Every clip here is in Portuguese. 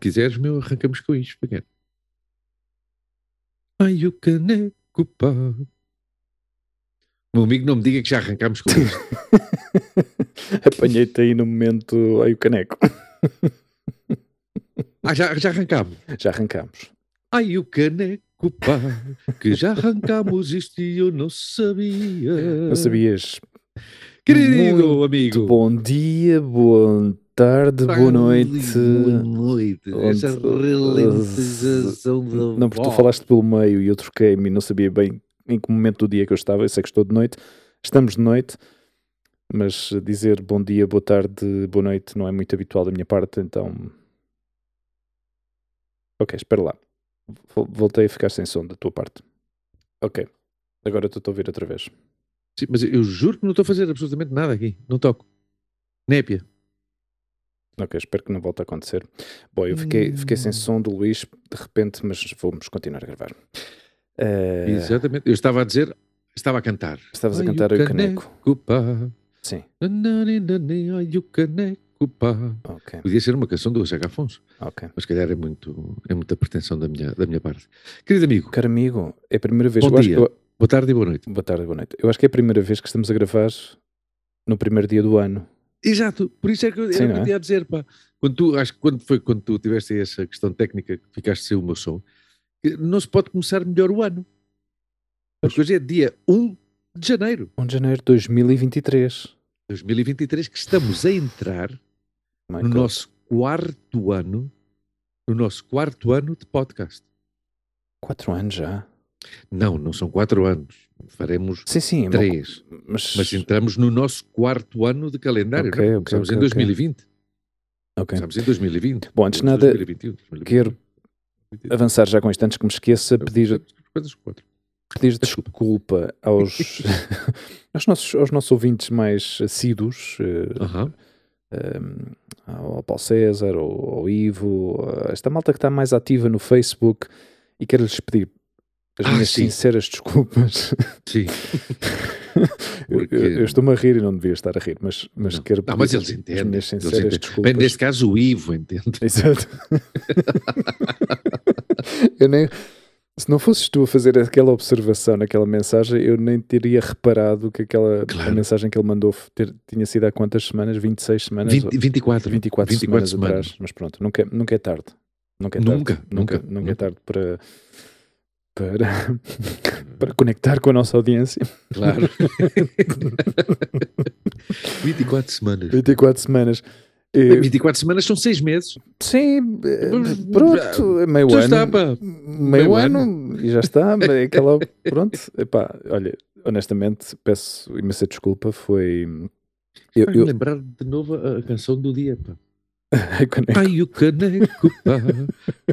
Quiseres, meu, arrancamos com isto. Pequeno. Ai, o caneco, pá. Meu amigo, não me diga que já arrancámos com isto. Apanhei-te aí no momento. Aí o caneco. Ah, já, já arrancámos. Já arrancámos. Ai, o caneco, pá. Que já arrancámos isto e eu não sabia. Não sabias? Querido Muito amigo. Bom dia, boa tarde, boa noite. Boa noite. Essa Onde- ralentização da Não, porque tu falaste pelo meio e eu troquei-me e não sabia bem em que momento do dia que eu estava. Eu sei que estou de noite. Estamos de noite, mas dizer bom dia, boa tarde, boa noite não é muito habitual da minha parte, então. Ok, espera lá. Vol- Voltei a ficar sem som da tua parte. Ok. Agora estou a ouvir outra vez. Sim, mas eu juro que não estou a fazer absolutamente nada aqui. Não toco. Népia. Ok, espero que não volte a acontecer. Bom, eu fiquei, fiquei sem som do Luís de repente, mas vamos continuar a gravar. Eh, Exatamente. Eu estava a dizer, estava a cantar. Estavas a cantar o caneco. pá. Sim, Nananina, Ai, o caneco, pá. ok, Podia ser uma canção do José Afonso, ok. mas se calhar é, muito, é muita pretensão da minha, da minha parte. Querido amigo, Caro amigo, é a primeira vez. Bom eu acho dia. que eu- boa tarde e boa noite. boa tarde, boa noite. Eu acho que é a primeira vez que estamos a gravar no primeiro dia do ano. Exato, por isso é que eu, Sim, era o que eu é? te ia dizer, pá. Quando tu, acho que quando foi quando tu tiveste essa questão técnica que ficaste sem o meu som, não se pode começar melhor o ano. Porque hoje é dia 1 de janeiro 1 de janeiro de 2023. de 2023 que estamos a entrar My no God. nosso quarto ano, no nosso quarto ano de podcast. Quatro anos já. Não, não são quatro anos. Faremos Sim, sim. é três. Mas, Mas entramos no nosso quarto ano de calendário. Ok, não? ok, Começamos ok, em ok. 2020. ok. Começamos em 2020. Bom, antes de nada, 2021, 2022, quero 2023. Avançar já com isto antes que me esqueça, pedir, pedir desculpa aos, aos, nossos, aos nossos ouvintes mais assíduos, eh, Aham. um, ao Paulo César, ao, ao Ivo, esta malta que está mais ativa no Facebook e quero-lhes pedir as Ah, minhas sim. sinceras desculpas. Sim. eu, Porque- eu- eu estou-me a rir e não devia estar a rir, mas, mas Não. quero Não, mas eles as entendem, minhas eles sinceras entendem. desculpas. Bem, neste caso o Ivo, entende? Exato. eu nem, se não fosses tu a fazer aquela observação naquela mensagem, eu nem teria reparado que aquela Claro. mensagem que ele mandou ter- tinha sido há quantas semanas? 26 semanas? 20, 24. 24, 24 semanas, semanas. atrás. Mas pronto, nunca, nunca é tarde. Nunca é Nunca, tarde. Nunca, nunca, nunca é nunca. tarde para, para, para conectar com a nossa audiência. Claro. 24 semanas. 24 semanas. Eh, 24 semanas são 6 meses. Sim, eh, pronto, é meio Já ano. está, pá. meio, Meio ano, e já está. aquela, pronto, epá, olha, honestamente, peço imensa desculpa. Foi. Eu, eu, lembrar de novo a a canção do dia, pá. é que- Ai, o caneco, pá,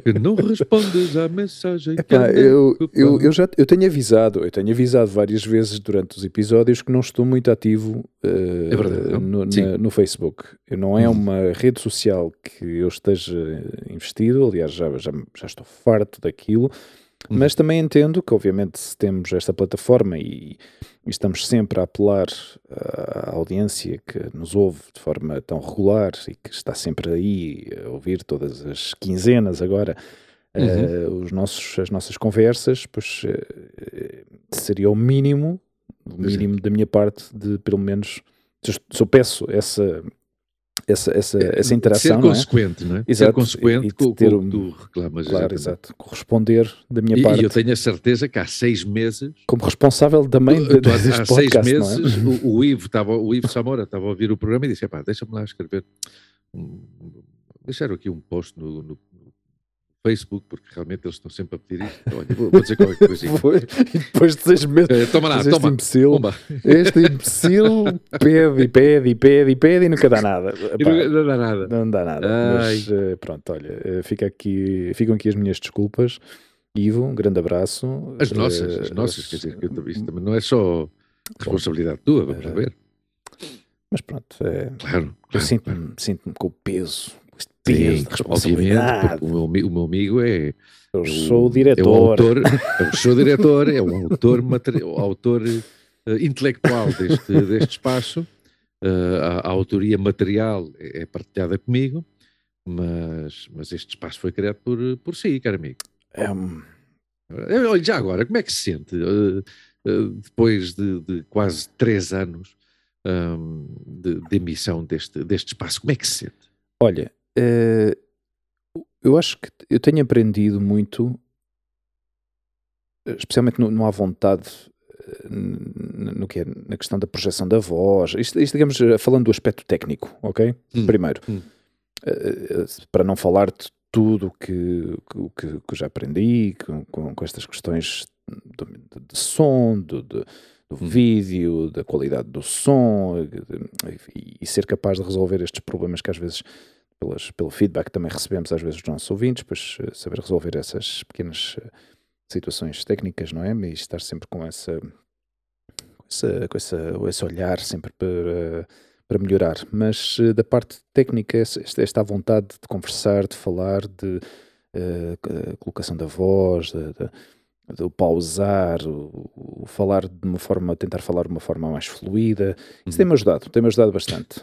que não respondes à mensagem. Epá, eu, caneco, eu, eu já eu tenho avisado, eu tenho avisado várias vezes durante os episódios que não estou muito ativo eh, É verdade, no, na- no Facebook. Não é Uhum. uma rede social que eu esteja investido, aliás, já, já, já estou farto daquilo, Uhum. mas também entendo que, obviamente, se temos esta plataforma e estamos sempre a apelar à audiência que nos ouve de forma tão regular e que está sempre aí a ouvir todas as quinzenas agora. Uhum. eh, os nossos, as nossas conversas, pois eh, seria o mínimo, o mínimo da minha parte de pelo menos se eu peço essa, essa, essa, essa interação, Ser não é? consequente, não é? Ser Exato, consequente e de com, ter com o que tu reclamas. Claro, exato. Corresponder da minha E, parte, e eu tenho a certeza que há seis meses, como responsável também de, tu, há, há seis podcast, meses, não é? o, o Ivo estava, o Ivo Samora estava a ouvir o programa e disse: "Epá, deixa-me lá escrever. um- deixaram aqui um post no- no Facebook, porque realmente eles estão sempre a pedir isto. Olha, vou, vou dizer qualquer coisinha. Foi, e depois de seis meses, Eh, toma lá, este toma. imbecil, este imbecil pede e pede e pede e pede e nunca dá nada. Epá, não, dá nada. Não dá nada. Mas eh, pronto, olha, eh, fica aqui, ficam aqui as minhas desculpas. Ivo, um grande abraço. As nossas, as nossas, quer dizer, que eu, isto também não é só responsabilidade tua, vamos ver. Mas pronto, é, Claro, eu claro, sinto-me claro. sinto com o peso, este Sim, peso de obviamente, responsabilidade. porque o meu, o meu amigo é, Eu é sou o É diretor. o autor, é o seu diretor, é o autor, materi- o autor eh, intelectual deste, deste espaço. Eh, a, a autoria material é, é partilhada comigo, mas, mas este espaço foi criado por, por si, caro amigo. É um- Eh, Olha, já agora, como é que se sente eh, eh, depois de, de quase três anos ahm, de, de emissão deste, deste espaço? Como é que se sente? Olha, eh, eu acho que eu tenho aprendido muito, eh, especialmente no, no à vontade, eh, n- no que é, na questão da projeção da voz. Isto, isto, digamos, falando do aspecto técnico, ok? Hum, Primeiro, hum. para não falar de tudo que, que, que, já aprendi com, com, com estas questões de, de- de som, do, de- do Hum. vídeo, da qualidade do som de- e, e ser capaz de resolver estes problemas que às vezes pelas, pelo feedback que também recebemos às vezes dos nossos ouvintes, pois eh, saber resolver essas pequenas eh, situações técnicas, não é? E estar sempre com essa com, essa, com essa, esse olhar sempre para, para melhorar. Mas eh, da parte técnica, esta, esta vontade de conversar, de falar, de c- colocação da voz, de, de, de o pausar, o, o falar de uma forma, tentar falar de uma forma mais fluida, isso Uhum. tem-me ajudado, tem-me ajudado bastante.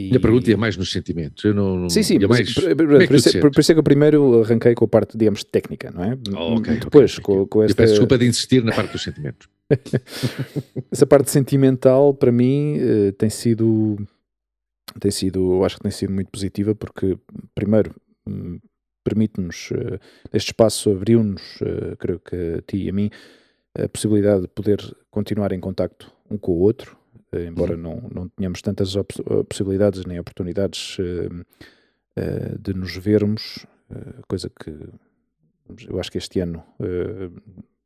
E a pergunta ia mais nos sentimentos. Eu não, não- Sim, sim, mas mais, por, por- é que por isso, por- por isso é que eu primeiro arranquei com a parte, digamos, técnica, não é? Oh, ok, ok, Depois, ok. com, com Eu esta, peço desculpa de insistir na parte dos sentimentos. essa parte sentimental, para mim, eh, tem sido, tem sido, eu acho que tem sido muito positiva, porque, primeiro, hum, permite-nos, eh, este espaço abriu-nos, eh, creio que a ti e a mim, a possibilidade de poder continuar em contacto um com o outro, embora Uhum. não, não tenhamos tantas eh, possibilidades nem oportunidades eh, eh, de nos vermos, eh, coisa que eu acho que este ano, eh,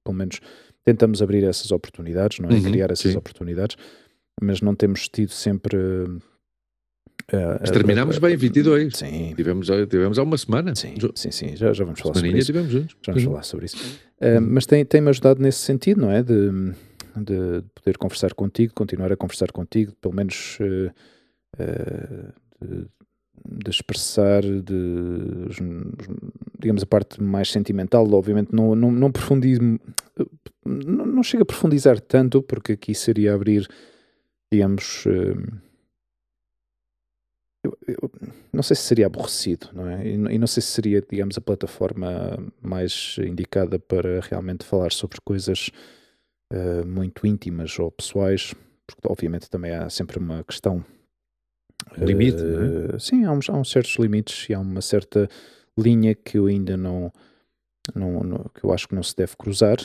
pelo menos, tentamos abrir essas oportunidades, não é? Uhum, Criar essas sim. oportunidades, mas não temos tido sempre. eh, Mas terminámos a- bem 22. Sim, Tivemos, tivemos há uma semana. sim, sim, sim, já, já vamos falar sobre isso. tivemos juntos. Já vamos Uhum. falar sobre isso. Uh, mas tem- tem-me ajudado nesse sentido, não é? De, de poder conversar contigo, continuar a conversar contigo, pelo menos uh, uh, de, de expressar, de, os- os- digamos, a parte mais sentimental. Obviamente, não, não, não profundizo, não, não chego a profundizar tanto, porque aqui seria abrir, digamos. uh, eu- eu não sei se seria aborrecido, não é? E, e não sei se seria, digamos, a plataforma mais indicada para realmente falar sobre coisas eh, muito íntimas ou pessoais, porque obviamente também há sempre uma questão. Um limite, eh, Sim, há uns, há uns certos limites e há uma certa linha que eu ainda não, não, não- que eu acho que não se deve cruzar,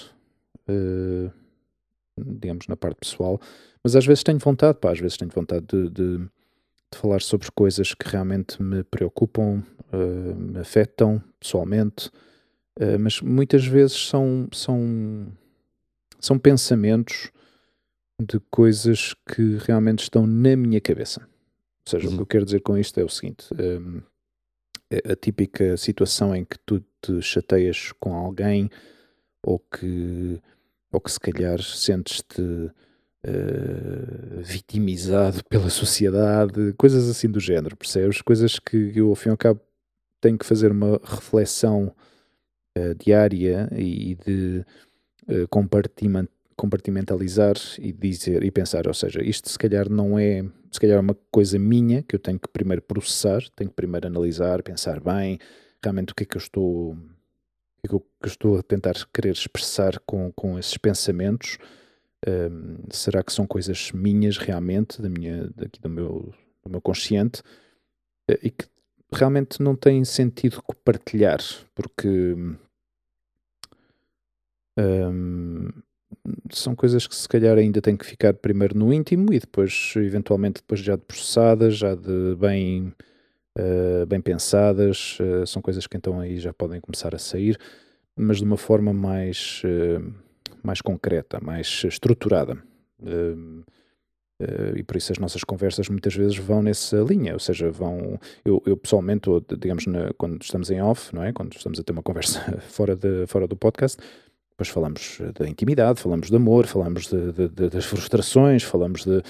eh, digamos, na parte pessoal, mas às vezes tenho vontade, pá, às vezes tenho vontade de- de de falar sobre coisas que realmente me preocupam, eh, me afetam pessoalmente, eh, mas muitas vezes são, são, são pensamentos de coisas que realmente estão na minha cabeça. Ou seja, o que Uhum. eu quero dizer com isto é o seguinte: hum, é a típica situação em que tu te chateias com alguém ou que, ou que se calhar sentes-te eh, vitimizado pela sociedade, coisas assim do género, percebes? Coisas que eu, ao fim e ao cabo, tenho que fazer uma reflexão eh, diária e de eh, compartimen- compartimentalizar e dizer e pensar, ou seja, isto se calhar não é, se calhar é uma coisa minha que eu tenho que primeiro processar, tenho que primeiro analisar, pensar bem, realmente o que é que eu estou, o que é que eu, estou a tentar querer expressar com, com esses pensamentos. Um, será que são coisas minhas realmente, da minha, daqui do meu, do meu consciente, eh, e que realmente não têm sentido partilhar, porque hum, são coisas que se calhar ainda têm que ficar primeiro no íntimo e depois, eventualmente, depois já de processadas, já de bem, eh, bem pensadas, eh, são coisas que então aí já podem começar a sair, mas de uma forma mais, eh, mais concreta, mais estruturada. Uh, e por isso as nossas conversas muitas vezes vão nessa linha, ou seja, vão. Eu, eu pessoalmente, ou, digamos, na, quando estamos em off, não é? Quando estamos a ter uma conversa fora, de, fora do podcast, depois falamos da intimidade, falamos de amor, falamos de, de, de, das frustrações, falamos de.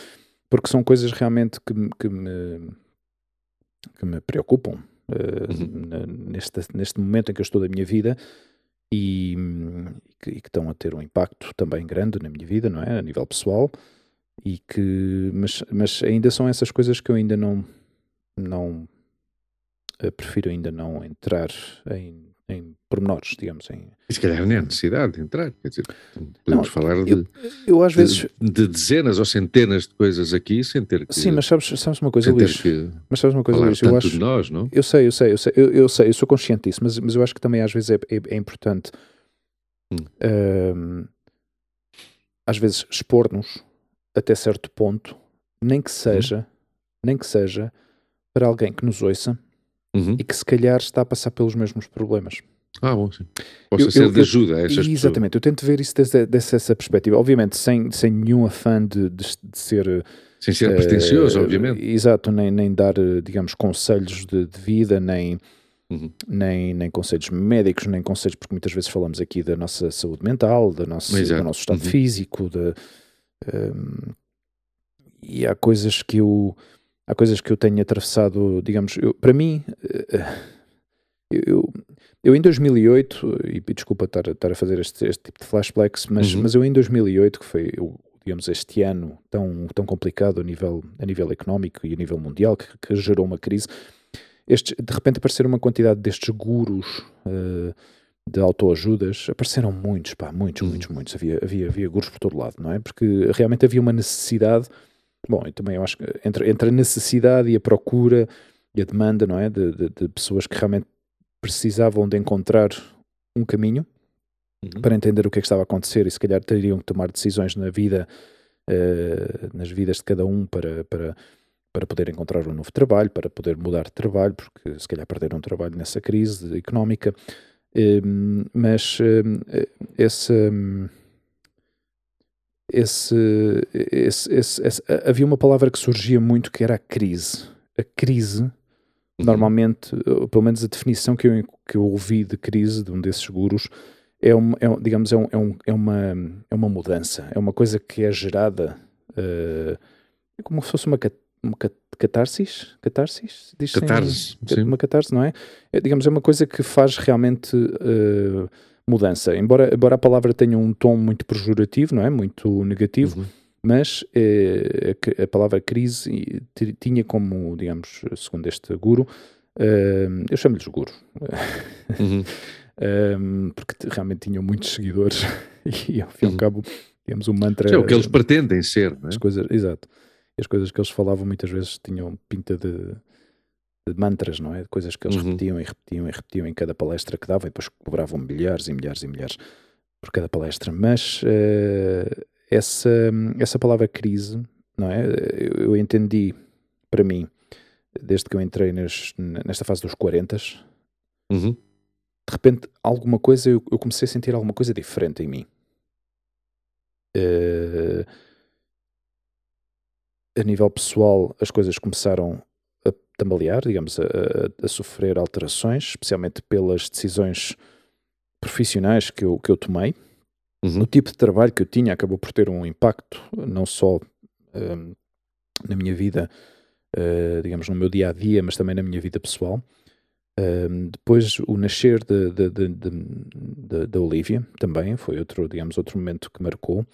Porque são coisas realmente que, que, me, que me preocupam uh, uhum. neste, neste momento em que eu estou da minha vida e, que, e que estão a ter um impacto também grande na minha vida, não é? A nível pessoal e que mas, mas ainda são essas coisas que eu ainda não não eh, prefiro ainda não entrar em, em pormenores, digamos. Em, e se calhar nem há necessidade de entrar, quer dizer, podemos não, falar de, eu, eu às de, vezes... de, dezenas ou centenas de coisas aqui sem ter que. Sim, mas sabes, sabes uma coisa, Luís? Mas sabes uma coisa, Luís? Eu acho, de nós, não? Eu sei, eu sei, eu sei, eu, eu, sei, eu sou consciente disso, mas, mas eu acho que também às vezes é, é, é importante hum. um, às vezes expor-nos até certo ponto, nem que seja, uhum. nem que seja para alguém que nos ouça uhum. e que se calhar está a passar pelos mesmos problemas. Ah, bom, sim. Possa eu, ser eu, de ajuda a estas Exatamente, pessoas. eu tento ver isso desde, desde essa perspectiva. Obviamente, sem, sem nenhum afã de, de, de ser. Sem ser uh, pretencioso, obviamente. Exato, nem, nem dar, digamos, conselhos de, de vida, nem. Uhum. Nem, nem conselhos médicos, nem conselhos, porque muitas vezes falamos aqui da nossa saúde mental, da nossa, do nosso estado uhum. físico, de, um, e há coisas que eu há coisas que eu tenho atravessado, digamos, eu, para mim, eh, eu, eu em 2008, e desculpa estar, estar a fazer este, este tipo de flashbacks, mas, uhum. mas eu em 2008, que foi, eu, digamos, este ano tão, tão complicado a nível, a nível económico e a nível mundial, que, que gerou uma crise, estes, de repente apareceram uma quantidade destes gurus uh, de autoajudas, apareceram muitos, pá, muitos, uhum. muitos, muitos. Havia, havia, havia gurus por todo lado, não é? Porque realmente havia uma necessidade. Bom, eu também eu acho que entre, entre a necessidade e a procura e a demanda, não é? De, de, de pessoas que realmente precisavam de encontrar um caminho uhum. para entender o que é que estava a acontecer e se calhar teriam que tomar decisões na vida, uh, nas vidas de cada um para, para, para poder encontrar um novo trabalho, para poder mudar de trabalho, porque se calhar perderam o trabalho nessa crise económica. Hum, mas hum, esse, hum, esse, esse, esse, esse, havia uma palavra que surgia muito que era a crise. A crise, uhum. normalmente, pelo menos a definição que eu, que eu ouvi de crise de um desses gurus, é, uma, é, digamos, é, um, é, um, é, uma, é uma mudança, é uma coisa que é gerada uh, como se fosse uma uma catarsis, catarsis, diz catarse, sim. uma catarse, não é? é? Digamos, é uma coisa que faz realmente uh, mudança. Embora, embora a palavra tenha um tom muito pejorativo, não é? Muito negativo, uhum. mas uh, a, palavra crise tinha como, digamos, segundo este guru, uh, eu chamo-lhes guru, uhum. um, porque realmente tinham muitos seguidores e ao fim e ao uhum. cabo, digamos, o mantra... É o que eles pretendem ser, não é? As coisas, exato as coisas que eles falavam muitas vezes tinham pinta de mantras, não é? De coisas que eles uhum. repetiam e repetiam e repetiam em cada palestra que davam e depois cobravam milhares e milhares e milhares por cada palestra. Mas uh, essa, essa palavra crise, não é? Eu, entendi para mim, desde que eu entrei nes, nesta fase dos 40, uhum. de repente alguma coisa, eu, eu, comecei a sentir alguma coisa diferente em mim. Uh, a nível pessoal as coisas começaram tambalear, digamos, a, a, a, sofrer alterações, especialmente pelas decisões profissionais que eu, que eu tomei. Uhum. O tipo de trabalho que eu tinha acabou por ter um impacto, não só um, na minha vida, uh, digamos, no meu dia a dia, mas também na minha vida pessoal. Um, depois o nascer de, de, de, da Olivia também foi outro, digamos, outro momento que marcou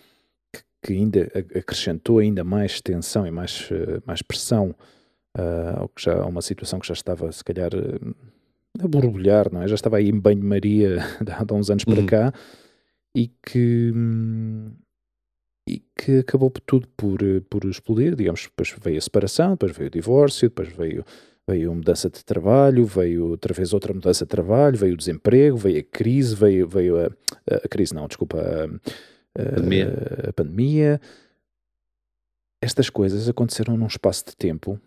que ainda acrescentou ainda mais tensão e mais, eh, mais pressão uh, que já, a uma situação que já estava, se calhar, eh, a borbulhar, não é? Já estava aí em banho-maria há uns anos para uhum. cá e que, e que acabou tudo por, por explodir, digamos, depois veio a separação, depois veio o divórcio, depois veio veio a mudança de trabalho, veio outra vez outra mudança de trabalho, veio o desemprego, veio a crise, veio, veio a, a, a crise, não, desculpa, a, pandemia. Uh, a pandemia. Estas coisas aconteceram num espaço de tempo.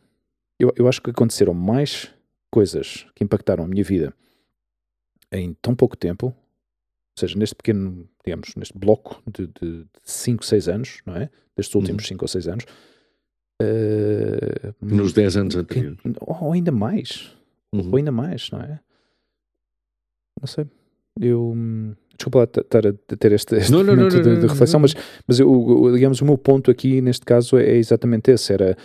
Eu, eu acho que aconteceram mais coisas que impactaram a minha vida em tão pouco tempo, ou seja, neste pequeno, digamos, neste bloco de 5, 6 anos, não é? Destes últimos 5 uhum. ou 6 anos, Uh, Nos 10 anos anteriores. Ou ainda mais. Uhum. Ou ainda mais, não é? Não sei. Eu. Desculpa lá estar a ter este, este não, não, momento não, de, de, reflexão, mas, mas eu, digamos, o meu ponto aqui neste caso é exatamente esse: era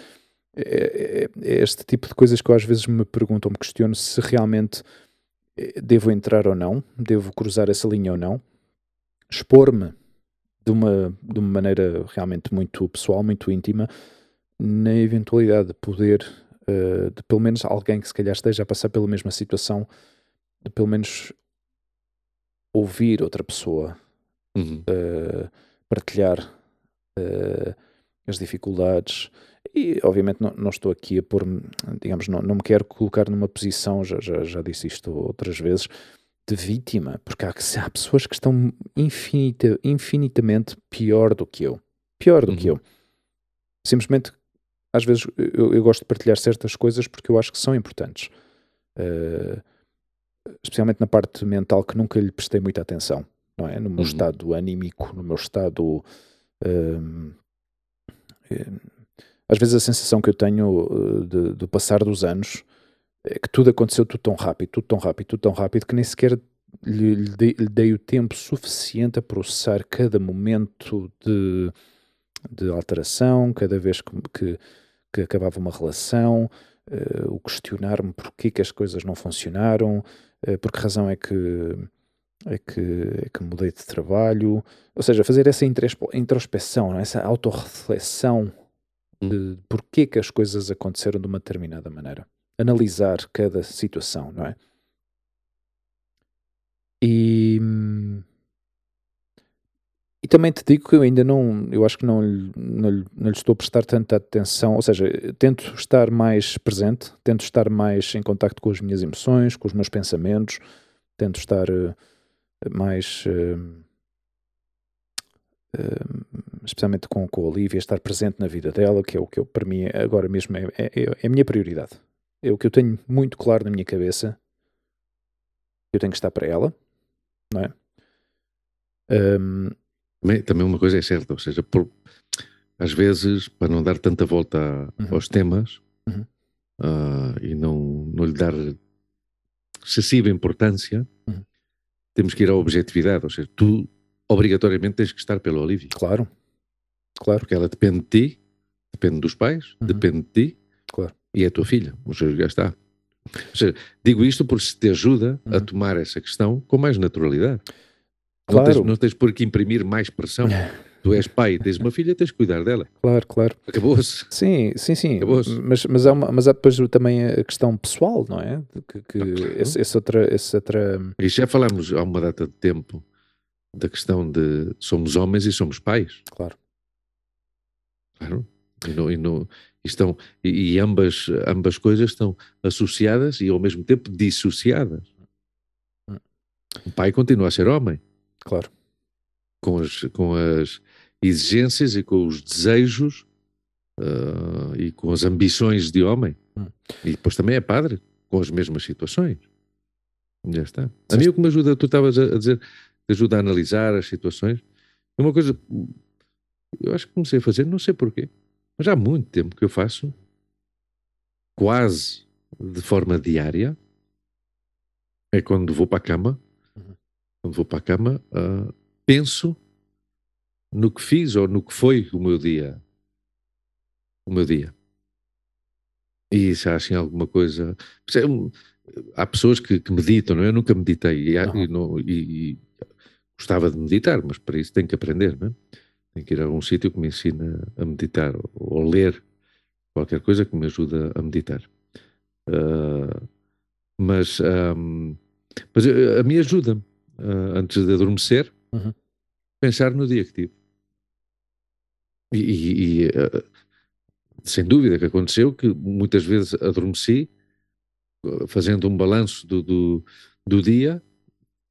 é, é, é este tipo de coisas que eu às vezes me pergunto me questiono se realmente eh, devo entrar ou não, devo cruzar essa linha ou não, expor-me de uma, de uma maneira realmente muito pessoal, muito íntima, na eventualidade de poder, uh, de pelo menos alguém que se calhar esteja a passar pela mesma situação, de pelo menos ouvir outra pessoa uhum. uh, partilhar uh, as dificuldades. E obviamente não, não estou aqui a pôr, digamos, não, não me quero colocar numa posição, já, já, já disse isto outras vezes, de vítima, porque há, há pessoas que estão infinita, infinitamente pior do que eu. Pior do uhum. que eu. Simplesmente às vezes eu, eu, gosto de partilhar certas coisas porque eu acho que são importantes. Uh, especialmente na parte mental que nunca lhe prestei muita atenção, não é? No meu uhum. estado anímico, no meu estado. Uh, às vezes a sensação que eu tenho de, do passar dos anos é que tudo aconteceu tudo tão rápido, tudo tão rápido, tudo tão rápido que nem sequer lhe, lhe, dei, lhe dei o tempo suficiente a processar cada momento de, de alteração, cada vez que, que que acabava uma relação, uh, o questionar-me porquê que as coisas não funcionaram, uh, por que razão é que, é, que, é que mudei de trabalho. Ou seja, fazer essa introspeção, é? essa autorreflexão. De porquê que as coisas aconteceram de uma determinada maneira. Analisar cada situação, não é? E. E também te digo que eu ainda não, eu acho que não, não, não lhe estou a prestar tanta atenção, ou seja, tento estar mais presente, tento estar mais em contacto com as minhas emoções, com os meus pensamentos, tento estar uh, mais, uh, especialmente com, com a Olivia, estar presente na vida dela, que é o que eu, para mim agora mesmo é, é, é a minha prioridade. É o que eu tenho muito claro na minha cabeça, eu tenho que estar para ela, não é? Um, também, também uma coisa é certa, ou seja, por, às vezes, para não dar tanta volta uhum. aos temas uhum. uh, e não, não lhe dar excessiva importância, uhum. temos que ir à objetividade, ou seja, tu obrigatoriamente tens que estar pela Olivia. Claro, claro. Porque ela depende de ti, depende dos pais, uhum. depende de ti claro. e é a tua filha, ou seja, já está. Ou seja, digo isto porque se te ajuda a uhum. tomar essa questão com mais naturalidade. Claro. Não, tens, não tens por que imprimir mais pressão. tu és pai, tens uma filha, tens que cuidar dela. Claro, claro. Acabou-se. Sim, sim, sim. Mas, mas, há uma, mas há depois também a questão pessoal, não é? Que, que esse, esse, outra, esse outra. E já falámos há uma data de tempo da questão de somos homens e somos pais. Claro. Claro. E, no, e, no, estão, e, e, ambas, ambas coisas estão associadas e ao mesmo tempo dissociadas. O pai continua a ser homem. Claro. Com as, com as exigências e com os desejos uh, e com as ambições de homem. Hum. E depois também é padre, com as mesmas situações. Já está. A mim o que me ajuda, tu estavas a dizer, ajuda a analisar as situações. É uma coisa, eu acho que comecei a fazer, não sei porquê, mas há muito tempo que eu faço, quase de forma diária, é quando vou para a cama, quando vou para a cama, uh, penso no que fiz ou no que foi o meu dia. O meu dia. E se há assim alguma coisa. Há pessoas que, que meditam, não é? Eu nunca meditei e, e, não, e, gostava de meditar, mas para isso tenho que aprender, não é? Tenho que ir a algum sítio que me ensine a meditar ou, ou ler qualquer coisa que me ajude a meditar. Uh, mas, um, mas a mim ajuda-me uh, antes de adormecer, uhum. pensar no dia que tive. E, e, e uh, sem dúvida que aconteceu que muitas vezes adormeci fazendo um balanço do, do, do dia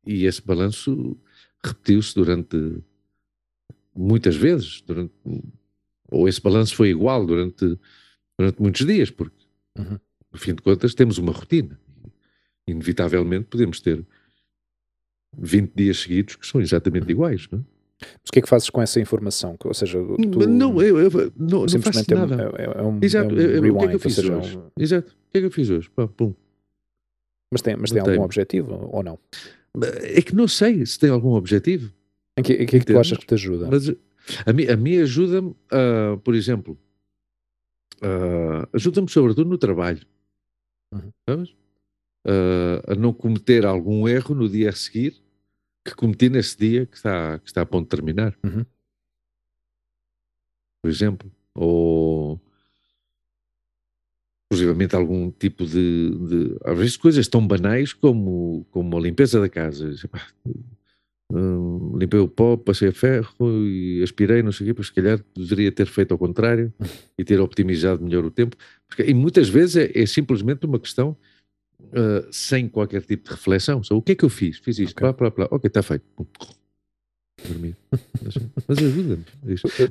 e esse balanço repetiu-se durante muitas vezes, durante, ou esse balanço foi igual durante, durante muitos dias, porque uhum. no fim de contas temos uma rotina. Inevitavelmente podemos ter 20 dias seguidos que são exatamente iguais, não é? Mas o que é que fazes com essa informação? Ou seja, tu Não, eu, eu não, não faço é, um- nada. é, é um, Exato, é um o que é rewind, que eu fiz seja, hoje? um- Exato. O que é que eu fiz hoje? Pá, pum. mas tem, mas tem algum objetivo ou não? É que não sei se tem algum objetivo. Em que, em que é que tu achas que te ajuda? Mas a mim, a mim ajuda-me, ah, por exemplo, ah, ajuda-me sobretudo no trabalho. Uhum. Sabes? Ah, a não cometer algum erro no dia a seguir que cometi nesse dia que está, que está a ponto de terminar. Uhum. Por exemplo. Ou inclusivamente algum tipo de, de- às vezes coisas tão banais como, como a limpeza da casa. Hum, limpei o pó, passei a ferro e aspirei, não sei o quê, mas se calhar deveria ter feito ao contrário e ter optimizado melhor o tempo. Porque, e muitas vezes é, é simplesmente uma questão ah, sem qualquer tipo de reflexão. Só, o que é que eu fiz? Fiz isto, Ok. plá, plá, plá. Ok, está feito. Dormir. Mas, mas ajuda-me.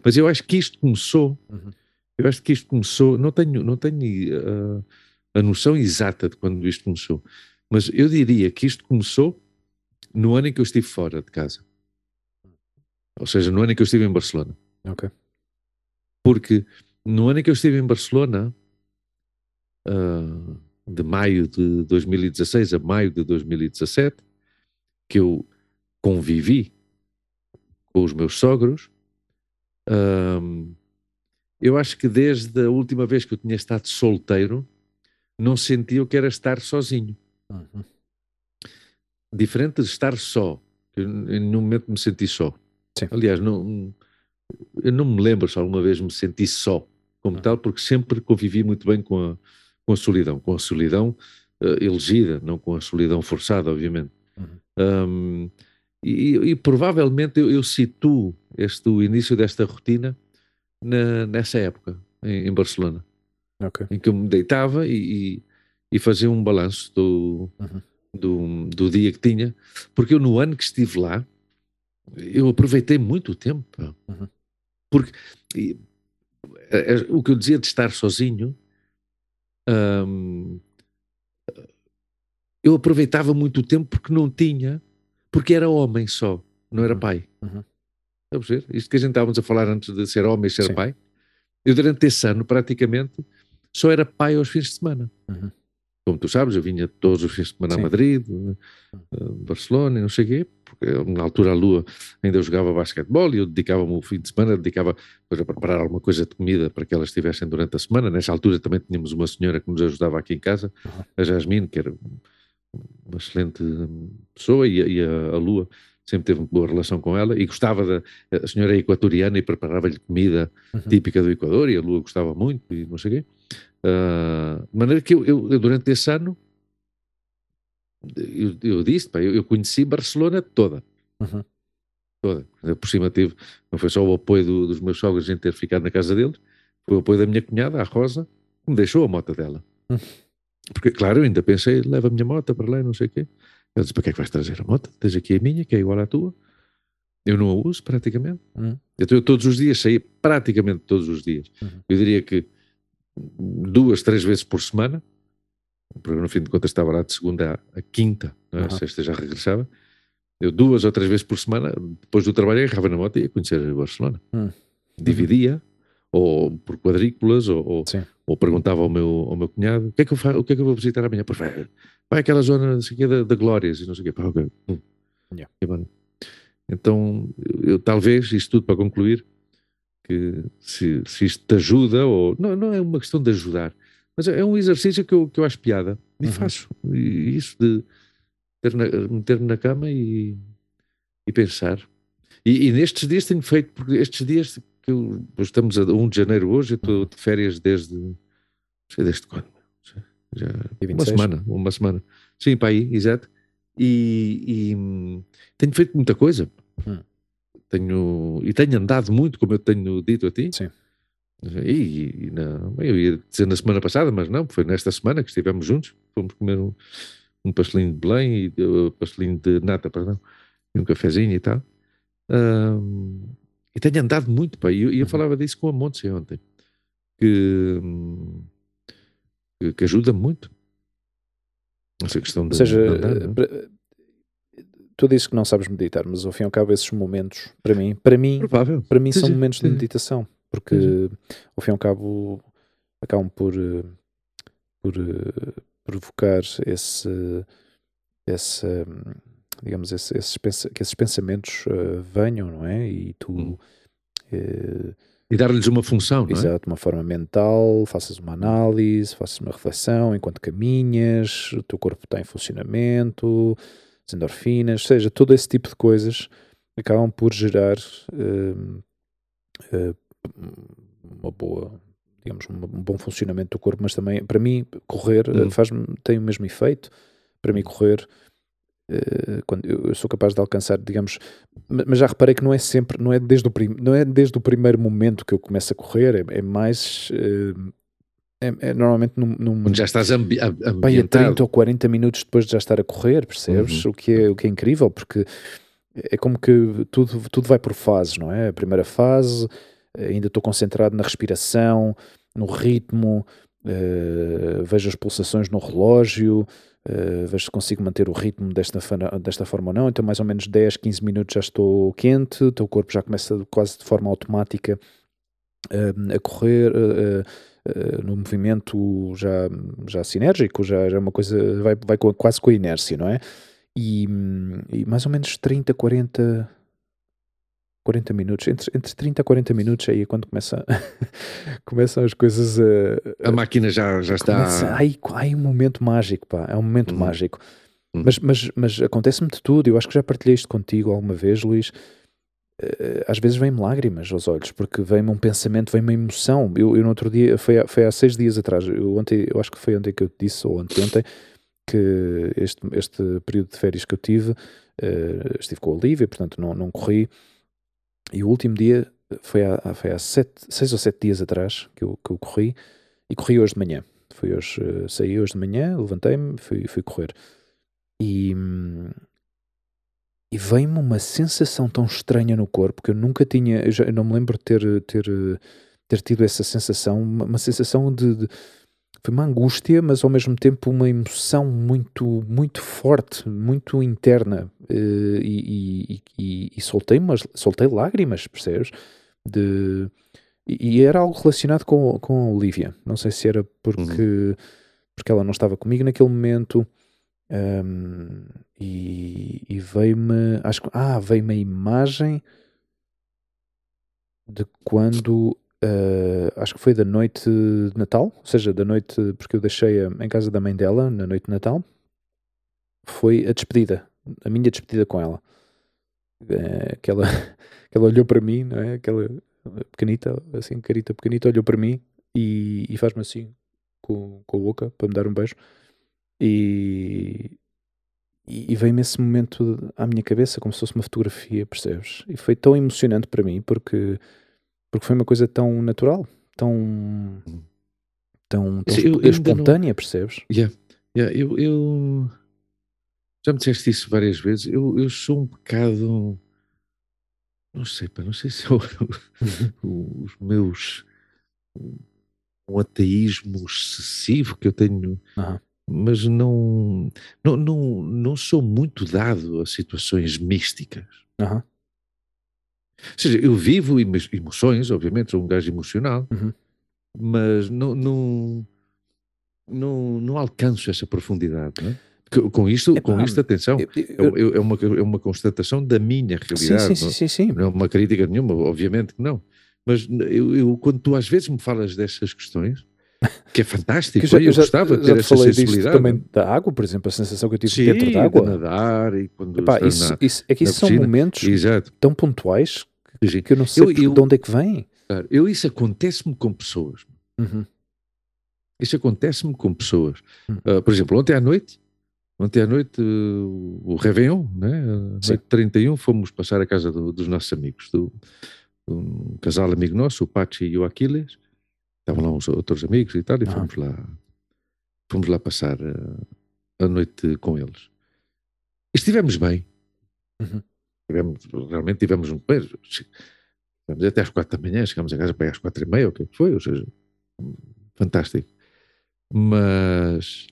Mas eu acho que isto começou Uhum. Eu acho que isto começou, não tenho, não tenho ah, a noção exata de quando isto começou, mas eu diria que isto começou no ano em que eu estive fora de casa. Ou seja, no ano em que eu estive em Barcelona. Ok. Porque no ano em que eu estive em Barcelona, ah, de maio de 2016 a maio de 2017, que eu convivi com os meus sogros, ahm, eu acho que desde a última vez que eu tinha estado solteiro, não sentia o que era estar sozinho. Uhum. Diferente de estar só. Eu, em nenhum momento me senti só. Sim. Aliás, não, eu não me lembro se alguma vez me senti só como Uhum. tal, porque sempre convivi muito bem com a, com a solidão. Com a solidão eh, elegida, não com a solidão forçada, obviamente. Uhum. Um, e, e provavelmente eu, eu situo este, o início desta rotina na- nessa época, em, em Barcelona, Ok. em que eu me deitava e, e, e fazia um balanço do, Uhum. do, do dia que tinha, porque eu no ano que estive lá, eu aproveitei muito o tempo. Uhum. Porque e, é- é o que eu dizia de estar sozinho, hum, eu aproveitava muito o tempo porque não tinha, porque era homem só, não era Uhum. pai. Uhum. A perceber? Isto que a gente estávamos a falar antes de ser homem e ser Sim. pai, eu durante esse ano praticamente só era pai aos fins de semana. Uhum. Como tu sabes, eu vinha todos os fins de semana Sim. a Madrid, eh, Barcelona e não sei o quê, porque na altura a Lua ainda eu jogava basquetebol e eu dedicava-me o fim de semana, dedicava depois a preparar alguma coisa de comida para que elas estivessem durante a semana. Nessa altura também tínhamos uma senhora que nos ajudava aqui em casa, Uhum. a Jasmine, que era uma excelente pessoa, e, a- e a, a Lua sempre teve uma boa relação com ela e gostava da. A senhora é equatoriana e preparava-lhe comida Uhum. típica do Equador e a Lua gostava muito e não sei o quê. Ah, de maneira que eu, eu- eu, durante esse ano eu, eu disse, pá, eu, conheci Barcelona toda. Uhum. Toda. Por cima tive, não foi só o apoio do- dos meus sogros em ter ficado na casa deles, foi o apoio da minha cunhada, a Rosa, que me deixou a moto dela. Hum. Porque, claro, eu ainda pensei, leva a minha moto para lá, e não sei o quê. Ela disse, para que é que vais trazer a moto? Tens aqui a minha, que é igual à tua. Eu não a uso, praticamente. Hum. Então, eu todos os dias saía, praticamente todos os dias. Uhum. Eu diria que duas, três vezes por semana, porque no fim de contas estava lá de segunda à quinta, não é? Uhum. sexta já regressava. Eu duas ou três vezes por semana, depois do trabalho, agarrava na moto e ia conhecer Barcelona. Hum. Dividia, ou por quadrículas, ou, ou, ou perguntava ao meu, ao meu cunhado o que é que eu, fa- o que é que eu vou visitar amanhã? Pois vai, vai àquela zona não sei quê, da, da Glórias e não sei o quê. Pá, ok. Hum. Yeah. Mano, então, eu, eu talvez, isto tudo para concluir, que se, se isto te ajuda, ou não, não é uma questão de ajudar, mas é um exercício que eu, que eu acho piada e Uhum. faço. E isso de meter-me na cama e, e pensar. E, e nestes dias tenho feito, porque estes dias que eu, estamos a 1 de janeiro hoje, eu estou de férias desde, não sei desde quando, já, uma 26? semana, uma semana. Sim, para aí, exato. E, e, hum, tenho feito muita coisa. Hum. Tenho, e tenho andado muito, como eu tenho dito a ti. Sim. E, e bem, eu ia dizer na semana passada, mas não, foi nesta semana que estivemos juntos. Fomos comer um, um pastelinho de Belém, e, uh, pastelinho de nata, perdão, e um cafezinho e tal. Ahm, e tenho andado muito, pá, e eu, eu Uhum. falava disso com a Montse ontem, que, hum, que, que ajuda muito. Essa questão de, Ou seja, de é? tu dizes que não sabes meditar, mas ao fim e ao cabo esses momentos, para mim, para mim, Provável. para mim Sim, são sim, momentos de sim. meditação, porque Sim, ao fim e ao cabo acabam por, eh, por eh, provocar esse, esse digamos, esse- esses, pensa- que esses pensamentos eh, venham, não é? E tu, Hum. eh, E dar-lhes uma função, não é? exato, uma forma mental, faças uma análise, faças uma reflexão enquanto caminhas, o teu corpo está em funcionamento, as endorfinas, seja, todo esse tipo de coisas acabam por gerar hum, eh, uma boa, digamos, um bom funcionamento do corpo, mas também, para mim, correr eh, Hum. faz tem o mesmo efeito. Para mim, correr, eh, quando eu, sou capaz de alcançar, digamos, ma- mas já reparei que não é sempre, não é desde o, prim, não é desde o primeiro momento que eu começo a correr, é, é mais. eh, é, é normalmente num, num, Quando já estás ambi a- Bem, a ambientado. 30 ou 40 minutos depois de já estar a correr, percebes? Uhum. O, que é, o que é incrível, porque é como que tudo, tudo vai por fases, não é? A primeira fase, ainda estou concentrado na respiração, no ritmo, eh, vejo as pulsações no relógio, eh, vejo se consigo manter o ritmo desta, desta forma ou não. Então, mais ou menos 10, 15 minutos já estou quente, o teu corpo já começa quase de forma automática eh, a correr. eh, no movimento já, já sinérgico, já, já é uma coisa, vai, vai com- quase com a inércia, não é? E, hum, e mais ou menos 30, 40, 40 minutos, entre, entre 30 a 40 minutos aí é quando começa, começam as coisas a. A máquina já, já está. começa- ai, ai, um momento mágico, pá, é um momento Uhum. mágico. Uhum. Mas, mas, mas acontece-me de tudo, eu acho que já partilhei isto contigo alguma vez, Luís. Eh, Às vezes vem-me lágrimas aos olhos, porque vem-me um pensamento, vem-me uma emoção. Eu, eu no outro dia, foi, há- foi há seis dias atrás, eu, ontem, eu acho que foi ontem que eu te disse, ou anteontem, que este, este período de férias que eu tive, eh, estive com a Olivia, portanto não, não corri. E o último dia foi há, foi há sete, seis ou sete dias atrás que eu, que eu corri, e corri hoje de manhã. Fui hoje, eh, saí hoje de manhã, levantei-me, fui, fui correr. E, hum, e vem-me uma sensação tão estranha no corpo que eu nunca tinha, eu, já, eu não me lembro de ter, ter, ter tido essa sensação, uma, uma sensação de, de- foi uma angústia, mas ao mesmo tempo uma emoção muito, muito forte, muito interna, eh, e, e, e, e soltei, umas, soltei lágrimas, percebes? De, e, era algo relacionado com, com a Olivia, não sei se era porque, porque ela não estava comigo naquele momento, Ahm, e, e veio-me, acho que, ah, veio-me a imagem de quando, ah, acho que foi da noite de Natal, ou seja, da noite, porque eu deixei-a em casa da mãe dela na noite de Natal, foi a despedida, a minha despedida com ela. Eh, que, ela, que ela olhou para mim, não é? Aquela pequenita, assim, carita pequenita, olhou para mim e, e faz-me assim com, com a boca para me dar um beijo. E, e, e veio-me esse momento à minha cabeça como se fosse uma fotografia, percebes? E foi tão emocionante para mim porque, porque foi uma coisa tão natural, tão, tão, tão eu espo- ainda não- espontânea, percebes? Yeah, yeah, eu, eu- já me disseste isso várias vezes. Eu, eu sou um bocado. Não sei, pá, não sei se o- os meus. Um ateísmo excessivo que eu tenho, Aham. mas não, não, não, não sou muito dado a situações místicas. Aham. Ou seja, eu vivo emo- emoções, obviamente, sou um gajo emocional, Uhum. mas não, não, não, não alcanço essa profundidade. Não é? Com- isto, Epá, com isto, atenção, Eu- é, eu- é- é uma, é uma constatação da minha realidade. sim, não- sim, sim, sim. não é uma crítica nenhuma, obviamente que não. Mas eu, eu, quando tu às vezes me falas dessas questões, que é fantástico, Que eu já, eu, já- gostava de ter te essa falei sensibilidade. também da água, por exemplo, a sensação que eu tive Sim, dentro de da água. nadar e quando Epá, isso, na- isso- é que isso são momentos Exato. tão pontuais Sim. que eu não sei Eu- eu- de onde é que vem. Claro, Eu, isso acontece-me com pessoas. Uhum. Isso acontece-me com pessoas. Hum. Ah, por exemplo, ontem à noite, ontem à noite, uh, o Réveillon, né? Sim. noite 31, fomos passar a casa do- dos nossos amigos, do, um casal amigo nosso, o Pachi e o Aquiles. Estavam lá uns outros amigos e tal, e Aham. fomos lá, fomos lá passar uh, a noite com eles. E estivemos bem. Uhum. Tivemos, realmente tivemos um. Tivemos até às quatro da manhã, chegámos a casa para às quatro e meia, o que é que foi, ou seja, fantástico. Mas,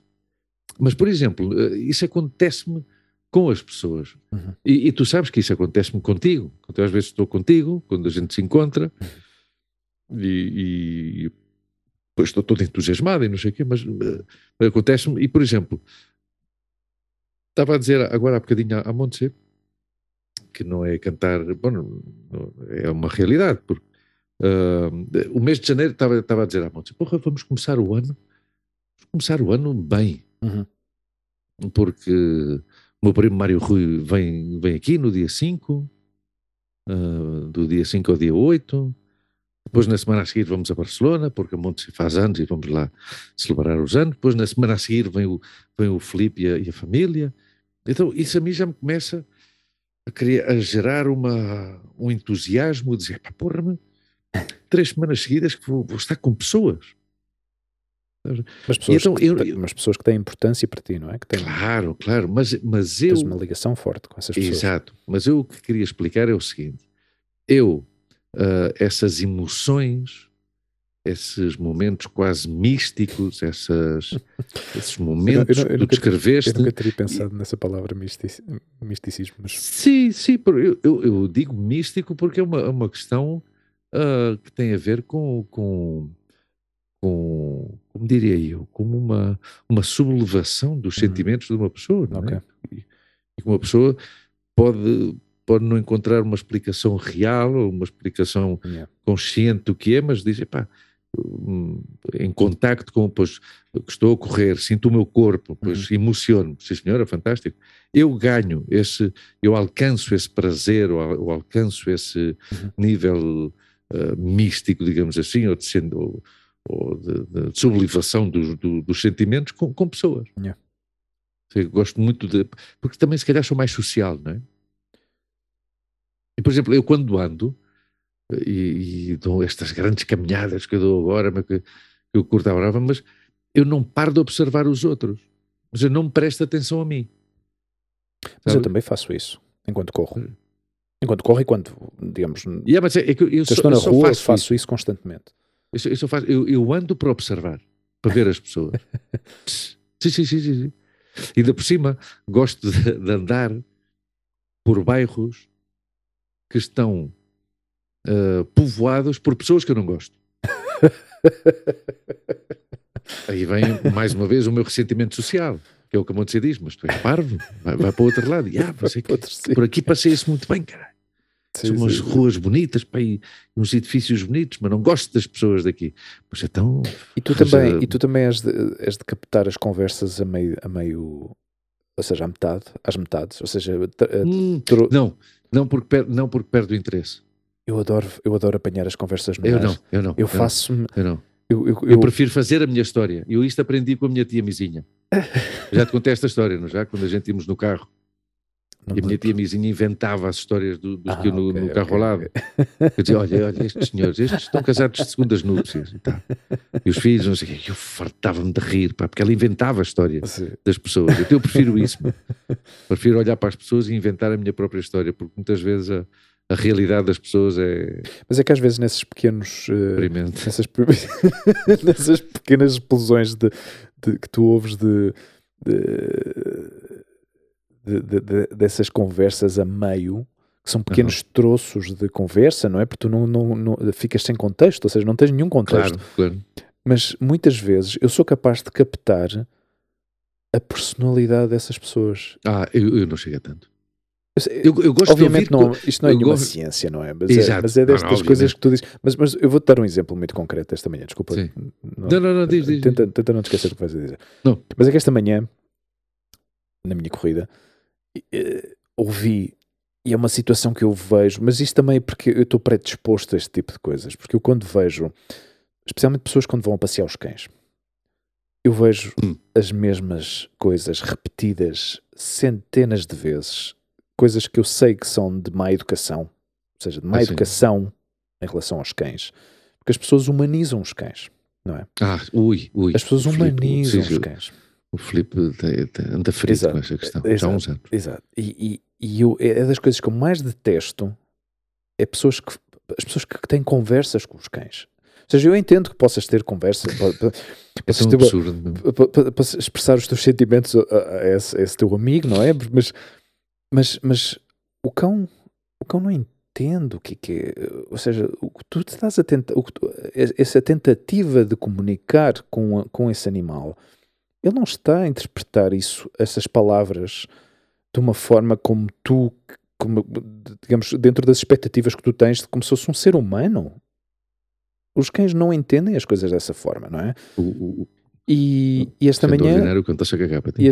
mas por exemplo, eh, isso acontece-me com as pessoas. Uhum. E, e tu sabes que isso acontece-me contigo. Quando eu às vezes estou contigo, quando a gente se encontra, e, e depois estou todo entusiasmado e não sei o quê, mas uh, acontece-me. E, por exemplo, estava a dizer agora há bocadinho à Montse que não é cantar, bom, não, não, é uma realidade, porque uh, o mês de janeiro estava, estava a dizer à Montse, porra, vamos começar o ano, vamos começar o ano bem, Uhum. porque o meu primo Mário Rui vem, vem aqui no dia 5, uh, do dia 5 ao dia 8, depois, na semana a seguir, vamos a Barcelona, porque a Monte se faz anos e vamos lá celebrar os anos. Depois, na semana a seguir, vem o, vem o Filipe e a, e a família. Então, isso a mim já me começa a, criar, a gerar uma, um entusiasmo, de dizer, pá, porra, meu, três semanas seguidas que vou, vou estar com pessoas. Mas pessoas, então que, eu- mas pessoas que têm importância para ti, não é? Que têm, Claro, claro, mas, mas eu... tens uma ligação forte com essas pessoas. Exato, mas eu o que queria explicar é o seguinte: eu, ah, essas emoções, esses momentos quase místicos, essas, esses momentos eu que tu nunca te- descreveste. Eu nunca teria pensado nessa palavra mistici- misticismo, mas Sim, sim, eu, eu, eu digo místico porque é uma, é uma questão ah, que tem a ver com, com, com, como diria eu, como uma, uma sublevação dos Uhum. sentimentos de uma pessoa. Não é? Ok. E, e que uma pessoa pode, pode não encontrar uma explicação real ou uma explicação yeah. consciente do que é, mas diz, epá, hum, em contacto com, pois, o que estou a correr, sinto o meu corpo, pois emociono-me, sim senhora, fantástico. Eu ganho esse, eu alcanço esse prazer, ou, ou alcanço esse Uhum. nível ah, místico, digamos assim, ou de, sen- ou, de, de sublimação dos, do- dos sentimentos com, com pessoas. Yeah. Eu gosto muito de, porque também se calhar sou mais social, não é? E, por exemplo, eu quando ando, e, e dou estas grandes caminhadas que eu dou agora, mas que, que eu curto a brava, mas eu não paro de observar os outros. Mas eu não presto atenção a mim. Mas eu Sabe? também faço isso enquanto corro. Hum. Enquanto corro e quando, digamos, Yeah, mas é, é que eu, eu só, estou na eu rua, faço, faço, isso. isso. constantemente. Eu, só- eu só faço- eu- eu ando para observar, para ver as pessoas. sim, sim, sim, sim, sim. E ainda por cima, gosto de, de andar por bairros que estão ah, povoados por pessoas que eu não gosto. Aí vem, mais uma vez, o meu ressentimento social, que é o que a Montse diz, mas tu és parvo, vai, vai para o outro lado. E, ah, mas é por aqui passei-se muito bem, caralho. São umas sim, ruas bonitas, pá, e uns edifícios bonitos, mas não gosto das pessoas daqui. Mas então, E tu também, e tu também és de, és de captar as conversas a meio, a meio, ou seja, à metade, às metades. Ou seja, eh, hum, não, não porque, per, não porque perde o interesse. eu adoro, eu adoro apanhar as conversas no Eu não, eu não. Eu faço-me, Eu não. eu, eu, Eu, prefiro fazer a minha história. Eu isto aprendi com a minha tia Mizinha. Já te contei esta história, não já? Quando a gente íamos no carro e a minha tia Mizinha inventava as histórias do, dos Ah, eu no, ok, no carro ok, ao lado. Eu dizia, olha, olha, estes senhores, estes estão casados de segundas núpcias e tal. E os filhos, não sei o quê. Eu fartava-me de rir, pá, porque ela inventava a história Sim. das pessoas. Então eu prefiro isso. Prefiro olhar para as pessoas e inventar a minha própria história, porque muitas vezes a, a realidade das pessoas é Mas é que às vezes nesses pequenos, eh, experimento. nessas, nessas pequenas explosões de, de- que tu ouves de, de- de- de- dessas conversas a meio, que são pequenos troços de conversa, não é? Porque tu não, não, não- ficas sem contexto, ou seja, não tens nenhum contexto. Claro, claro. Mas muitas vezes eu sou capaz de captar a personalidade dessas pessoas. Ah, eu, eu não chego a tanto. Eu Eu, gosto Obviamente de ouvir... não, isto não é nenhuma gosto- ciência, não é? Mas, é, Exato. mas é destas não, coisas que tu dizes. Mas, mas eu vou-te dar um exemplo muito concreto esta manhã, desculpa. Sim. Não- Não, não, não, diz, diz. tenta, tenta não te esquecer do que vais a dizer. Não. Mas é que esta manhã, na minha corrida, eh, ouvi, e é uma situação que eu vejo, mas isto também é porque eu estou predisposto a este tipo de coisas, porque eu quando vejo, especialmente pessoas quando vão a passear os cães, eu vejo Hum. as mesmas coisas repetidas centenas de vezes, coisas que eu sei que são de má educação, ou seja, de má educação em relação aos cães, porque as pessoas humanizam os cães, não é? Ah, ui, ui. As pessoas Filipe, humanizam os cães. O Filipe anda Exato, com essa questão. exato. Já há uns anos. Exato. E, e, e eu, é das coisas que eu mais detesto é pessoas que, as pessoas que têm conversas com os cães. Ou seja, eu entendo que possas ter conversa, É possas tão ter- absurdo. meu. pa- pa- pa- expressar os teus sentimentos a, a- esse, a esse teu amigo, não é? Mas, Mas, mas o cão, o cão não entende o que é que é. Ou seja, o que tu estás a tentar, essa tentativa de comunicar com, com esse animal, ele não está a interpretar isso, essas palavras, de uma forma como tu, como, digamos, dentro das expectativas que tu tens de como se fosse um ser humano. Os cães não entendem as coisas dessa forma, não é? O, o, E, e esta manhã, e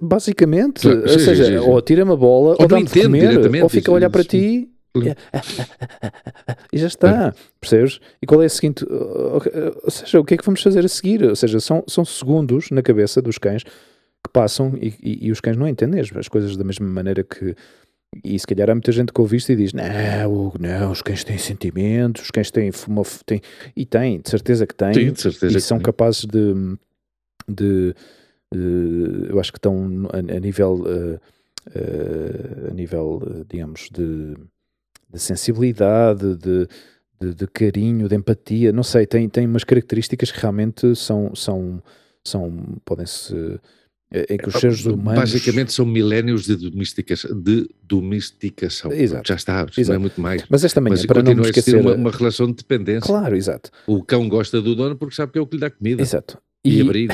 basicamente, Claro, ou sim, seja, sim, sim, sim. ou tira-me a bola, ou, Ou entende comer, ou fica a olhar para ti. e já está, percebes? E qual é a seguinte? Ou seja, o que é que vamos fazer a seguir? Ou seja, são, são segundos na cabeça dos cães que passam e, e- e os cães não entendem as, as coisas da mesma maneira que. E se calhar há muita gente que ouve isto e diz: Não, não, os cães têm sentimentos, os cães têm. Uma, têm e têm, de certeza que têm Sim, de certeza. e são capazes de, de, eu acho que estão a, a nível eh, eh, a nível eh, digamos de, de sensibilidade de, de, de carinho de empatia não sei tem tem umas características que realmente são são são podem se em que os seres humanos Basicamente são milénios de domesticação. De domesticação. Exato. Já está, isto não é Exato. muito mais. mas esta manhã Mas para não me esquecer uma, uma relação de dependência. claro exato O cão gosta do dono porque sabe que é o que lhe dá comida. exato E, abrigo.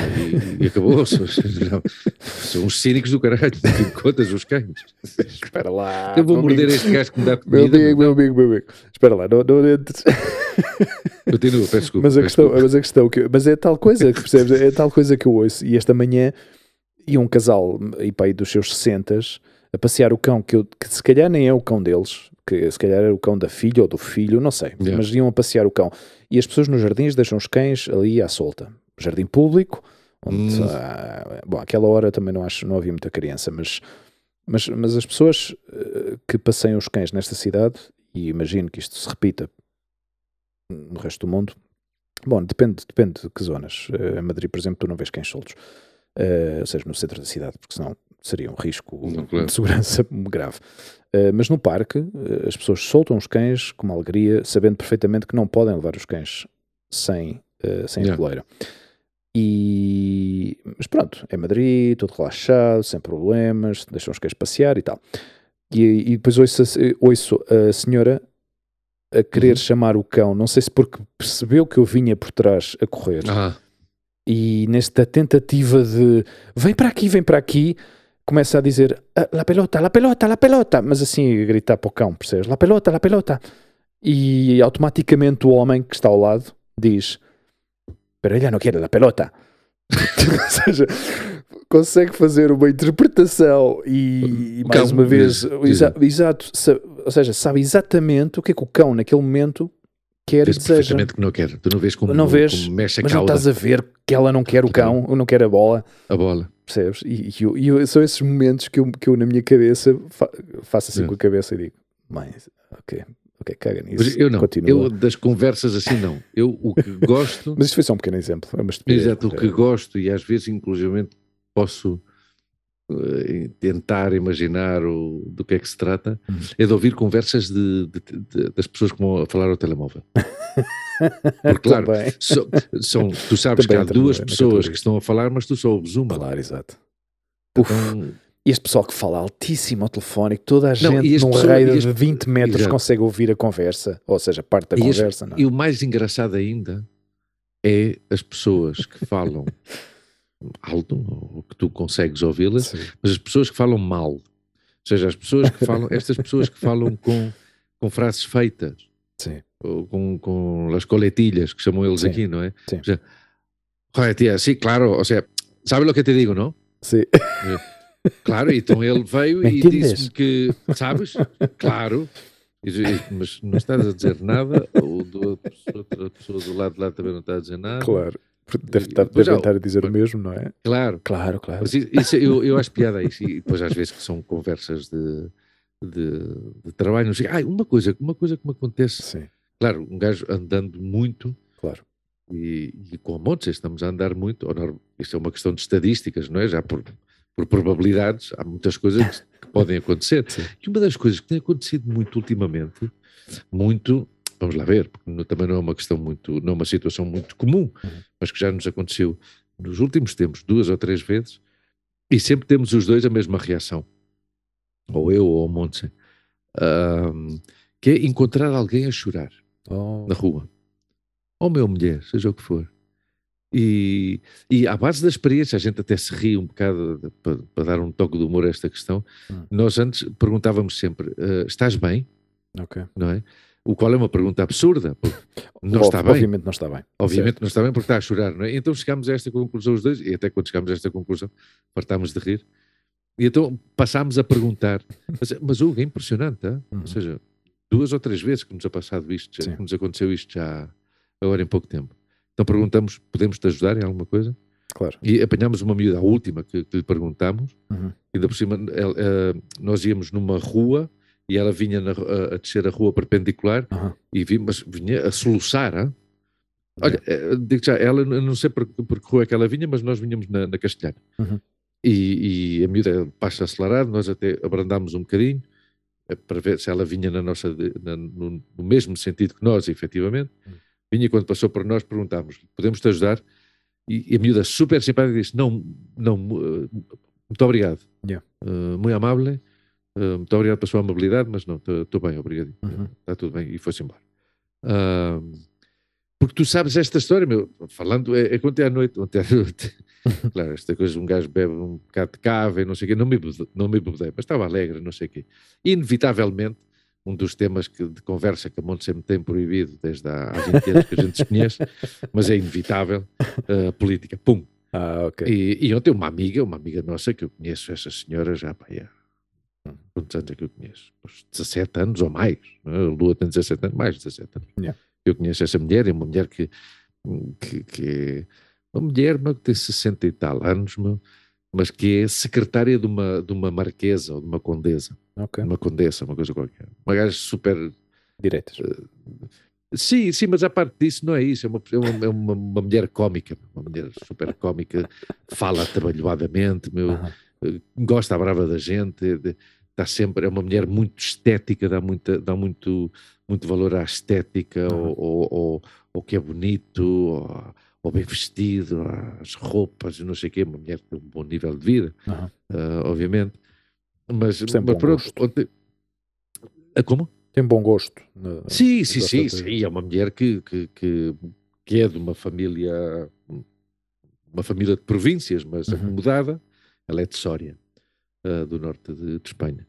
E, e acabou-se. Não, São os cínicos do caralho. De contas, os cães. espera lá Eu vou meu morder amigo. este gajo que me dá meu comida. amigo, meu amigo, meu amigo. Espera lá, não, não entres. Continua, peço desculpa. Mas a, questão, desculpa. mas a questão que mas é tal coisa, que percebes? É tal coisa que eu ouço. E esta manhã ia um casal e pai dos seus 60 a passear o cão, que, eu, que se calhar nem é o cão deles, que se calhar era o cão da filha ou do filho, não sei. Yeah. Mas iam a passear o cão. E as pessoas nos jardins deixam os cães ali à solta. Jardim público, onde, Hum. ah, bom, àquela hora também não acho, não havia muita criança, mas, mas, mas as pessoas eh, que passeiam os cães nesta cidade, e imagino que isto se repita no resto do mundo, Bom, depende, depende de que zonas. Eh, Em Madrid, por exemplo, tu não vês cães soltos. Eh, ou seja, no centro da cidade, porque senão seria um risco claro. de segurança grave. Mas no parque, as pessoas soltam os cães com uma alegria, sabendo perfeitamente que não podem levar os cães sem, sem Yeah. coleira. E, mas pronto, é Madrid, tudo relaxado, sem problemas, deixam os cães passear e tal. E, e depois ouço, ouço a senhora a querer Uhum. chamar o cão, não sei se porque percebeu que eu vinha por trás a correr, Ah, e nesta tentativa de vem para aqui, vem para aqui, começa a dizer "Ah, la pelota, la pelota, la pelota, mas assim a gritar para o cão, percebes? La pelota, la pelota. E automaticamente o homem que está ao lado diz: Pero ella não quer la pelota. Ou seja, consegue fazer uma interpretação e, O mais cão uma vez, exa- exato, ou seja, sabe exatamente o que é que o cão naquele momento quer e Diz deseja. perfeitamente que não quer. Tu não vês como, Não vês, como mexe a Mas não cauda, estás a ver que ela não quer o cão, ou não quer a bola, a bola. percebes? E, e e são esses momentos que eu, que eu na minha cabeça fa- faço assim É. com a cabeça e digo, mãe, ok, ok, caga nisso. Eu não. Continua. Eu das conversas assim não. Eu o que gosto, Mas isto foi só um pequeno exemplo. É exato, o que gosto e às vezes inclusive posso eh, tentar imaginar o, do que é que se trata, Uhum. é de ouvir conversas de, de- de- das pessoas que vão a falar ao telemóvel. Porque, claro. So- são, tu sabes Também que há duas pessoas que estão a falar, mas tu só ouves uma. Claro, exato. Uf, Então, e este pessoal que fala altíssimo ao telefone, que toda a Não, gente num raio de 20 metros Exato. consegue ouvir a conversa, ou seja, parte da E conversa. não é? E o mais engraçado ainda é as pessoas que falam alto, ou que tu consegues ouvi-las, mas as pessoas que falam mal. Ou seja, as pessoas que falam, estas pessoas que falam com, com frases feitas, Sim. ou com, com as coletilhas, que chamam eles Sim. aqui, não é? Sim. O sea, Joder, tía, sí, claro, o sea, ¿sabes lo que te digo, no? Sim. Claro, então ele veio Me e disse-me que, sabes? Claro. Mas não estás a dizer nada, ou do outra pessoa do lado de lá também não está a dizer nada. Claro. Deve, estar- Pois devem já, estar a dizer o mesmo, não é? Claro. Claro, claro. Mas isso, eu, eu acho piada a isso. E depois às vezes que são conversas de, de, de trabalho. Não sei. Ai, uma coisa, uma coisa que me acontece. Sim, Claro, um gajo andando muito claro. e, e com montes, estamos a andar muito. ou isto é uma questão de estadísticas, não é? Já por, por probabilidades, há muitas coisas que podem acontecer. Sim. E uma das coisas que tem acontecido muito ultimamente, muito, vamos lá ver, porque também não é uma questão muito, não é uma situação muito comum, Uhum. mas que já nos aconteceu nos últimos tempos, duas ou três vezes, e sempre temos os dois a mesma reação. ou eu, ou o Montse, ahm, que é encontrar alguém a chorar Oh, na rua. Ou meu mulher, seja o que for. E, e à base da experiência, a gente até se ri um bocado para, para dar um toque de humor a esta questão. Hum. Nós antes perguntávamos sempre: "Ah, estás bem? Não é? O qual é uma pergunta absurda, não está bem. Obviamente não está bem. Obviamente não está bem porque está a chorar, não é? Então chegámos a esta conclusão os dois, e até quando chegámos a esta conclusão, fartámos de rir. E então passámos a perguntar, mas, mas Hugo, é impressionante, hã? Uhum. ou seja, duas ou três vezes que nos passado isto, já, que nos aconteceu isto já agora em pouco tempo. Então perguntamos, podemos te ajudar em alguma coisa? Claro. E apanhámos uma miúda, a última que, que lhe perguntámos, Uhum. ainda por cima ela- eh, nós íamos numa rua e ela vinha na a, a descer a rua perpendicular Aham. e vi, mas vinha a soluçar? Olha, eh, digo já, ela, não sei por, por que rua é que ela vinha, mas nós vinhamos na, na Castelhana. Uhum. E, e a miúda passa acelerado, nós até abrandámos um bocadinho eh, para ver se ela vinha na nossa, na- no, no mesmo sentido que nós, efetivamente. Uhum. Vinha quando passou por nós, perguntámos: podemos te ajudar? E, e a miúda, super simpática, disse: não, não, eh, muito obrigado. Yeah. Eh, muito amável. eh, muito obrigado pela sua amabilidade, mas não, estou bem, obrigado. Uhum. Está tudo bem. E foi-se embora. Porque tu sabes esta história, meu, falando, é, é ontem à noite, ontem à noite, claro, esta coisa, um gajo bebe um bocado de cava e não sei o quê, não me, não me bebedei, mas estava alegre, não sei o quê. Inevitavelmente, um dos temas que, de conversa que a Monte sempre tem proibido desde há, há 20 anos que a gente se conhece, mas é inevitável, a política, pum. Ah, ok. E, e ontem uma amiga, uma amiga nossa, que eu conheço essa senhora já, pá, é, quantos anos é que eu conheço? Uns 17 anos ou mais. não é? A Lua tem 17 anos, mais de 17 anos. Yeah. Eu conheço essa mulher, é uma mulher que, que, que é uma mulher meu, que tem 60 e tal anos, meu, mas que é secretária de uma, de uma marquesa ou de uma condesa, Ok. uma condessa, uma coisa qualquer. Uma gaja super Diretas. Sim, sim, mas a parte disso não é isso, é uma, é uma, é uma, uma mulher cómica, uma mulher super cómica, fala atabalhoadamente, meu, eh, gosta à brava da gente, de- está sempre, é uma mulher muito estética, dá, muita, dá muito, muito valor à estética, Aham. ou, ou, ou, ou que é bonito, ou, ou bem vestido, às roupas, e não sei o quê, uma mulher que tem um bom nível de vida, Aham. ah, obviamente, mas, mas bom pronto, gosto. ontem- Ah, como? Tem bom gosto. na- Sim, sim, sim, sim. É uma mulher que, que, que, que é de uma família, uma família de províncias, mas Uhum. acomodada. Ela é de Sória, ah, do norte de, de Espanha.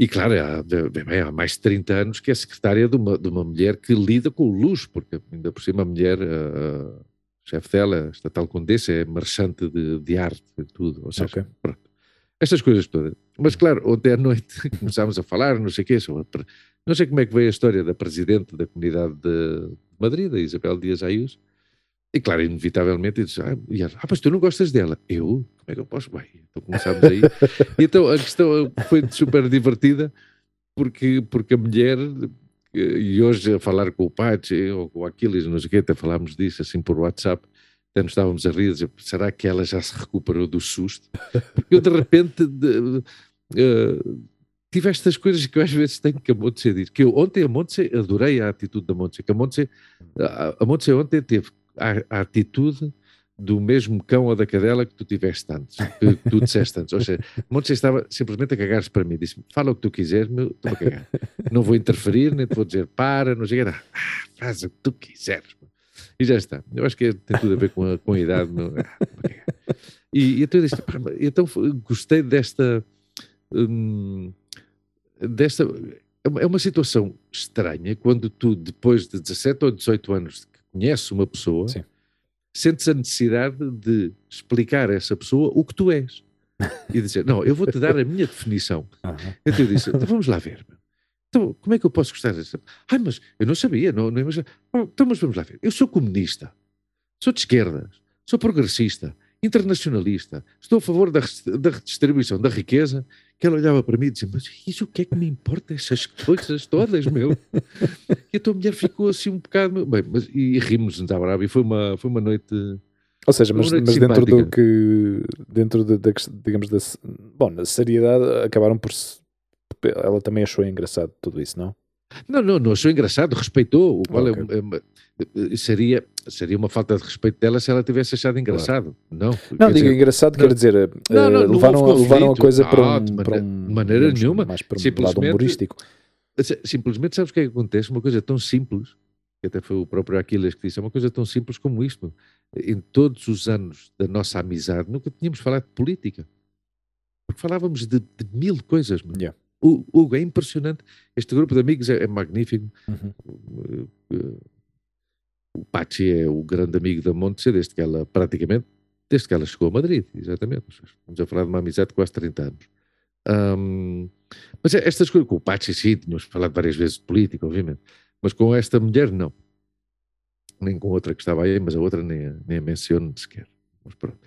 E claro, há, bem, há mais de 30 anos que é secretária de uma, de uma mulher que lida com o luxo, porque ainda por cima a mulher, ah, a chefe dela, esta tal condessa, é marchante de, de arte e tudo. Ou seja, Ok. pronto. Estas coisas todas. Mas claro, ontem à noite começámos a falar, não sei o quê, sobre não sei como é que veio a história da presidente da comunidade de Madrid, a Isabel Dias Ayuso. E claro, inevitavelmente, disse, ah, ela, ah, mas tu não gostas dela. Eu? Como é que eu posso? Bem, então começámos aí. e então a questão foi super divertida, porque, porque a mulher, eh, e hoje a falar com o Pachi ou com o Aquiles, não sei o quê, até falámos disso assim por WhatsApp, até nos estávamos a rir, dizer, será que ela já se recuperou do susto? Porque eu de repente de- eh, tive estas coisas que eu às vezes tenho que a Montse dizer. Que eu ontem a Montse, adorei a atitude da Montse, que a Montse, a, Montse ontem teve a, a atitude do mesmo cão ou da cadela que tu tiveste antes, que tu disseste antes. Ou seja, a Montse estava simplesmente a cagar-se para mim. Disse-me, fala o que tu quiseres, meu, estou a cagar. Não vou interferir, nem te vou dizer para, não sei o que. Ah, faz o que tu quiseres. E já está. Eu acho que é- tem tudo a ver com a, com a idade. a cagar. E, e então eu disse, "Pá, mas então gostei desta, hum, desta. é uma- É situação estranha quando tu, depois de 17 ou 18 anos que conheces uma pessoa, Sim. sentes a necessidade de explicar a essa pessoa o que tu és. E dizer, não, eu vou-te dar a minha definição. Aham. Então eu disse, então vamos lá ver. Então, como é que eu posso gostar dessa? Ai, mas eu não sabia, não, não imaginava. Oh, Então, mas vamos lá ver. Eu sou comunista, sou de esquerdas, sou progressista, internacionalista, estou a favor da, da redistribuição da riqueza. Que ela olhava para mim e dizia, mas isso o que é que me importa, essas coisas todas, meu? E a tua mulher ficou assim um bocado, bem, mas, e rimos-nos à brava, e foi uma, foi uma noite... Ou seja, mas, mas dentro do que. Dentro da, da ques- digamos, da. Bom, na seriedade acabaram por. se- Ela também achou engraçado tudo isso, não? Não, não, não achou engraçado, respeitou. O qual é Ok. é uma- seria, seria uma falta de respeito dela se ela tivesse achado engraçado. Não, Não, quer digo dizer, engraçado, não- quer dizer, eh, Não, não, não levaram, houve levaram a coisa para Ah, um, de para maneira- um de maneira nenhuma. mais para um lado humorístico. Si- Simplesmente sabes o que é que acontece? Uma coisa tão simples, que até foi o próprio Aquiles que disse, é uma coisa tão simples como isto. Em todos os anos da nossa amizade, nunca tínhamos falado de política. Porque falávamos de, de mil coisas. meu. Yeah. Hugo, é impressionante. Este grupo de amigos é, é magnífico. Uhum. O Pachi é o grande amigo da Montse desde que ela, praticamente, desde que ela chegou a Madrid, exatamente. Estamos a falar de uma amizade de quase 30 anos. Ahm, mas é- estas coisas, com o Pachi sim, tínhamos falado várias vezes de política, obviamente, mas com esta mulher não. Nem com outra que estava aí, mas a outra nem, a- nem a menciono sequer. Mas pronto.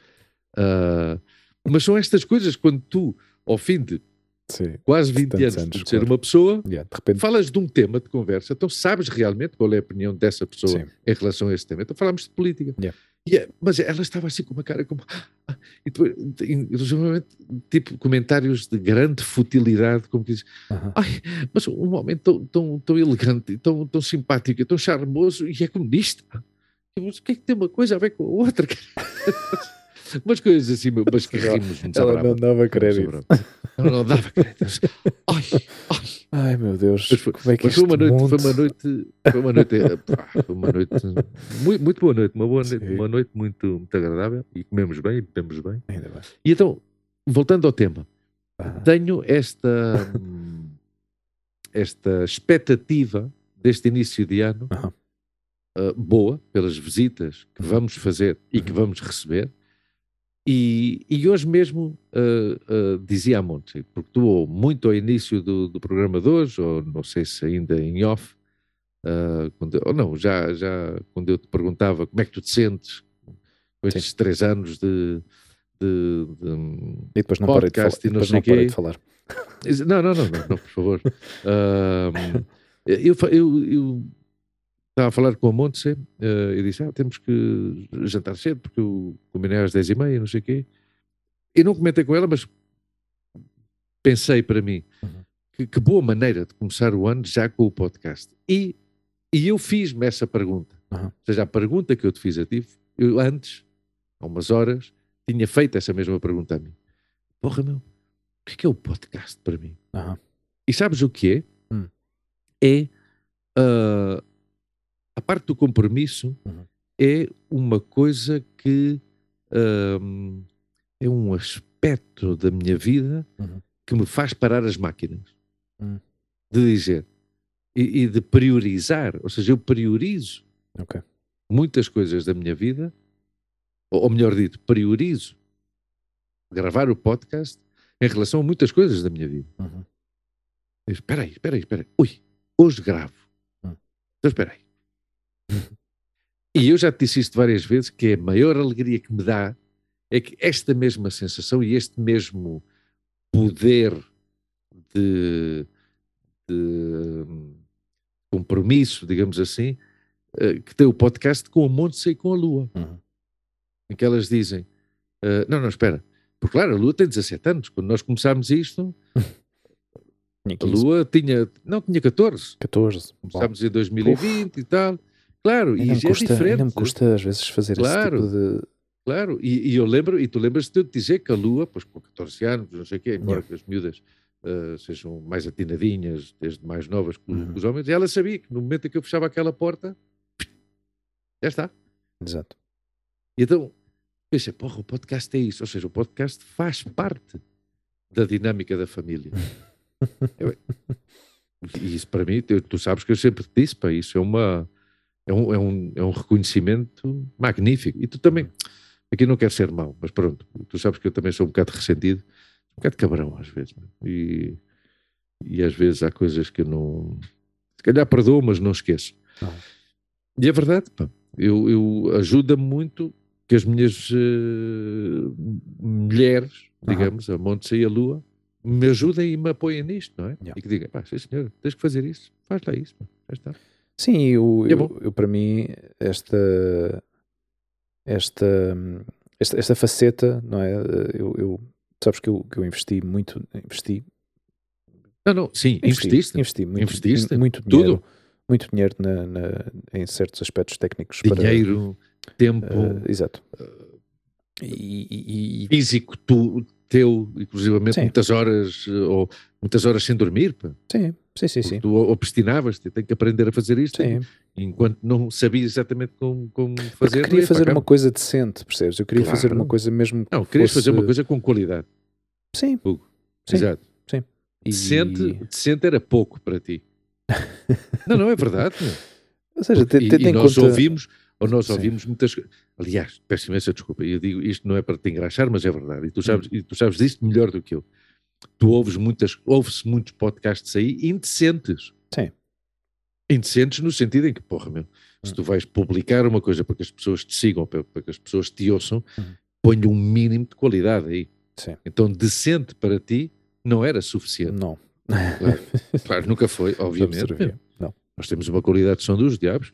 Ah, mas são estas coisas quando tu, ao fim de Sim. quase 20 Tantos anos, anos, de ser claro. uma pessoa, Yeah, de repente, falas de um tema de conversa, então sabes realmente qual é a opinião dessa pessoa sim. em relação a esse tema. Então falámos de política. Yeah. E é- mas ela estava assim com uma cara como. "Ah", E depois, tipo comentários de grande futilidade, como que diz: Aham. Ai, mas um homem tão, tão, tão elegante, tão, tão simpático, tão charmoso e é comunista. Mas o que é que tem uma coisa a ver com a outra? Umas coisas assim, mas que rimos muito Ela brava. não dava crédito. brava. Não, dava crédito. Ai, ai. Ai meu Deus, Mas foi- como é que Mas foi uma noite, foi uma noite, foi uma noite, eh, foi uma noite, muito, muito boa noite, uma boa noite, Sim. uma noite muito, muito agradável e comemos bem, e bebemos bem. Ainda bem. E então, voltando ao tema, Aham. tenho esta, hum, esta expectativa deste início de ano Aham. uh, boa pelas visitas que Uhum. vamos fazer e que Uhum. vamos receber. E, e hoje mesmo uh, uh, dizia a Monte, porque tu muito ao início do, do programa de hoje, ou não sei se ainda em off, uh, quando, ou não, já, já quando eu te perguntava como é que tu te sentes com estes três anos de, de- de, E depois não parei de falar. podcast e não depois sei não parei quê. de falar. Não, não, não, não, não, por favor. Eu, eu, eu estava a falar com a Montse eh, e disse: ah, temos que jantar cedo porque eu combinei às 10h30, não sei o quê. E não comentei com ela, mas pensei para mim Uhum. que, que boa maneira de começar o ano já com o podcast. E, e eu fiz-me essa pergunta. Uhum. Ou seja, a pergunta que eu te fiz a ti, eu antes, há umas horas, tinha feito essa mesma pergunta a mim. Porra, meu, o que é, que é o podcast para mim? Aham. E sabes o que é? Hum. É a parte do compromisso Uhum. é uma coisa que ahm, é um aspecto da minha vida Uhum. que me faz parar as máquinas Hum. de dizer e, e de priorizar, ou seja, eu priorizo Ok. muitas coisas da minha vida, ou, ou melhor dito, priorizo gravar o podcast em relação a muitas coisas da minha vida. Uhum. Espera aí, espera aí, espera aí. Ui, hoje gravo. Hum. Então espera aí. E eu já te disse isto várias vezes, que a maior alegria que me dá é que esta mesma sensação e este mesmo poder de, de, hum, compromisso, digamos assim, eh, que tem o podcast com a Montse e com a Lua, Uhum. em que elas dizem, eh, não, não, espera, porque claro, a Lua tem 17 anos, quando nós começámos isto, a 15, Lua tinha, não, tinha 14, 14. Bom, começámos em 2020 e tal, claro, e ainda, já é custa, diferente, ainda me custa às vezes fazer Claro. esse tipo de. claro, e, e eu lembro, e tu lembras-te de eu te dizer que a Lua, pois com 14 anos, não sei o quê, embora que as miúdas eh, sejam mais atinadinhas, desde mais novas que, os- Uhum. que os homens, e ela sabia que no momento em que eu fechava aquela porta, já está. Exato. E então, pensei, porra, o podcast é isso. Ou seja, o podcast faz parte da dinâmica da família. Eu- e isso para mim, tu, tu sabes que eu sempre disse, pá, isso é uma é um, é, um, é um reconhecimento magnífico. E tu também, aqui não quero ser mau, mas pronto, tu sabes que eu também sou um bocado ressentido, um bocado cabrão às vezes. meu. E, e às vezes há coisas que eu não. Se calhar perdoo, mas não esqueço. Ah. E é verdade, pá. Eu, eu ajuda-me muito que as minhas eh, mulheres, Aham. digamos, a Monte e a Lua, me ajudem e me apoiem nisto, não é? Yeah. E que digam, pá, sim senhor, tens que fazer isso, faz lá isso, pá, já está. Sim, eu, é eu, eu, para mim, esta, esta, esta, esta faceta, não é? Eu, eu- sabes que eu, que eu investi muito, investi Não, não, sim, Investi, investiste. investi muito, Investiste? muito dinheiro, Tudo. muito dinheiro na- na- em certos aspectos técnicos Dinheiro, tempo, para. eh, exato. E, e- e- físico tu, teu, inclusivamente Sim. muitas horas, eh, ou muitas horas sem dormir. pá. sim, sim, sim, sim. Tu obstinavas-te, tenho que aprender a fazer isto. Sim, Enquanto não sabias exatamente como, como fazer. não queria fazer uma coisa decente, percebes? Eu queria fazer Claro. uma coisa mesmo. que Não, querias fazer uma fosse- coisa com qualidade. Sim, Hugo. Sim. Exato. e- Decente, decente era pouco para ti. não, não é verdade. Ou seja, te- e, e nós conta. ouvimos, ou nós Sim. ouvimos muitas coisas. Aliás, peço imensa desculpa, eu digo isto não é para te engraxar, mas é verdade. E tu Hum. sabes, e tu sabes disto melhor do que eu. Tu ouves muitas, ouve-se muitos podcasts aí indecentes. Sim. Indecentes no sentido em que, porra, meu, se Hum. tu vais publicar uma coisa para que as pessoas te sigam, para, para que as pessoas te ouçam, Hum. põe um mínimo de qualidade aí. Sim. Então, decente para ti não era suficiente. Não. Claro, claro, nunca foi, obviamente. Não. Nós temos uma qualidade de som dos diabos.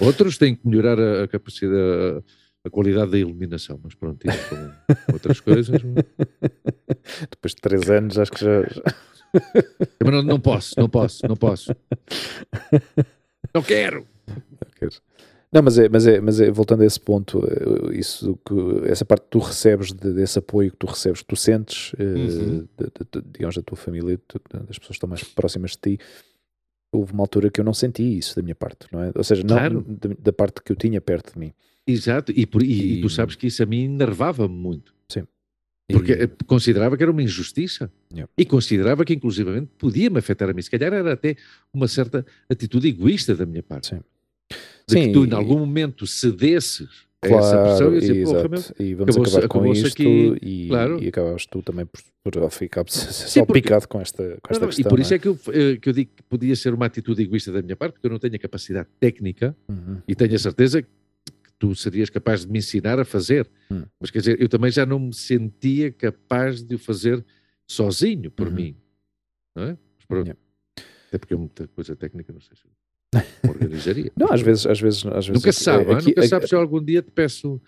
Outros têm que melhorar a, a capacidade, a, qualidade da iluminação, mas pronto, isso são outras coisas. Depois de três anos, acho que já. Mas não, não posso, não posso, não posso. Não quero. Não, mas é, mas é, mas é voltando a esse ponto, eh, isso que essa parte que tu recebes de- desse apoio que tu recebes, que tu sentes, eh, Uhum. de- de- digamos, da tua família, das pessoas que estão mais próximas de ti, houve uma altura que eu não senti isso da minha parte, não é? Ou seja, não Claro. da, da parte que eu tinha perto de mim. Exato, e, por- e- e tu E- sabes que isso a mim enervava-me muito. E- Porque eh, considerava que era uma injustiça. Yeah. E considerava que, inclusivamente, podia-me afetar a mim. Se calhar era até uma certa atitude egoísta da minha parte. Sim. De Sim, que tu, e- em algum momento, cedesses a essa pressão e dizer, porra, meu, exato. E vamos acabar com isto aqui, e, claro. e acabavas tu também por, por ficar Sim, salpicado com esta, com esta não, questão. e por isso não é que eu, eh, que eu digo que podia ser uma atitude egoísta da minha parte, porque eu não tenho a capacidade técnica Uhum. e tenho a certeza que tu serias capaz de me ensinar a fazer. Hum. Mas quer dizer, eu também já não me sentia capaz de o fazer sozinho por Uhum. mim. Não é? Mas pronto. Yeah. Até porque é muita coisa técnica, não sei se eu organizaria. Não, às vezes, às vezes, às vezes Nunca se sabe, é- ah, aqui- nunca é- sabes se eu algum dia te peço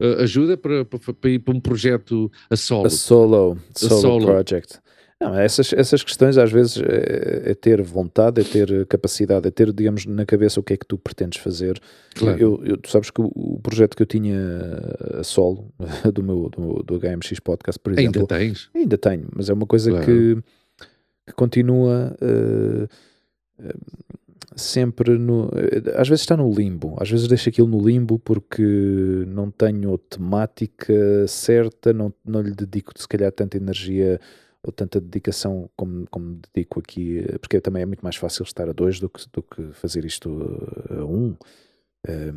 eh, ajuda para, para, para ir para um projeto a solo. A solo, solo, solo. project. Não, essas, essas questões às vezes é, é ter vontade, é ter capacidade, é ter, digamos, na cabeça o que é que tu pretendes fazer. Claro. Eu, eu- tu sabes que o, o projeto que eu tinha a solo, do meu, do, meu- do HMX Podcast, por exemplo, Ainda tens. ainda tenho, mas é uma coisa Claro. que, que continua eh, sempre no. eh, Às vezes está no limbo, às vezes deixo aquilo no limbo porque não tenho temática certa, não, não lhe dedico se calhar tanta energia ou tanta dedicação como, como dedico aqui, porque também é muito mais fácil estar a dois do que, do que fazer isto a um. eh,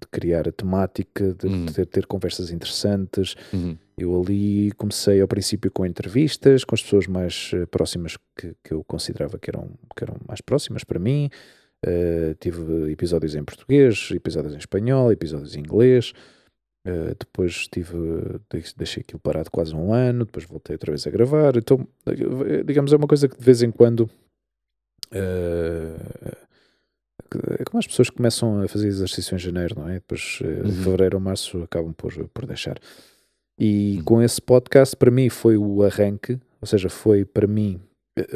de criar a temática, de Hum. ter, ter conversas interessantes, Uhum. eu ali comecei ao princípio com entrevistas com as pessoas mais eh, próximas que, que eu considerava que eram, que eram mais próximas para mim. Eh, tive episódios em português, episódios em espanhol, episódios em inglês. Eh, depois tive, deix- deixei aquilo parado quase um ano, depois voltei outra vez a gravar. Então, eh, digamos, é uma coisa que de vez em quando eh, é como as pessoas começam a fazer exercício em janeiro, não é? Depois, Uhum. fevereiro ou março, acabam por, por deixar. E Uhum. com esse podcast, para mim, foi o arranque, ou seja, foi para mim,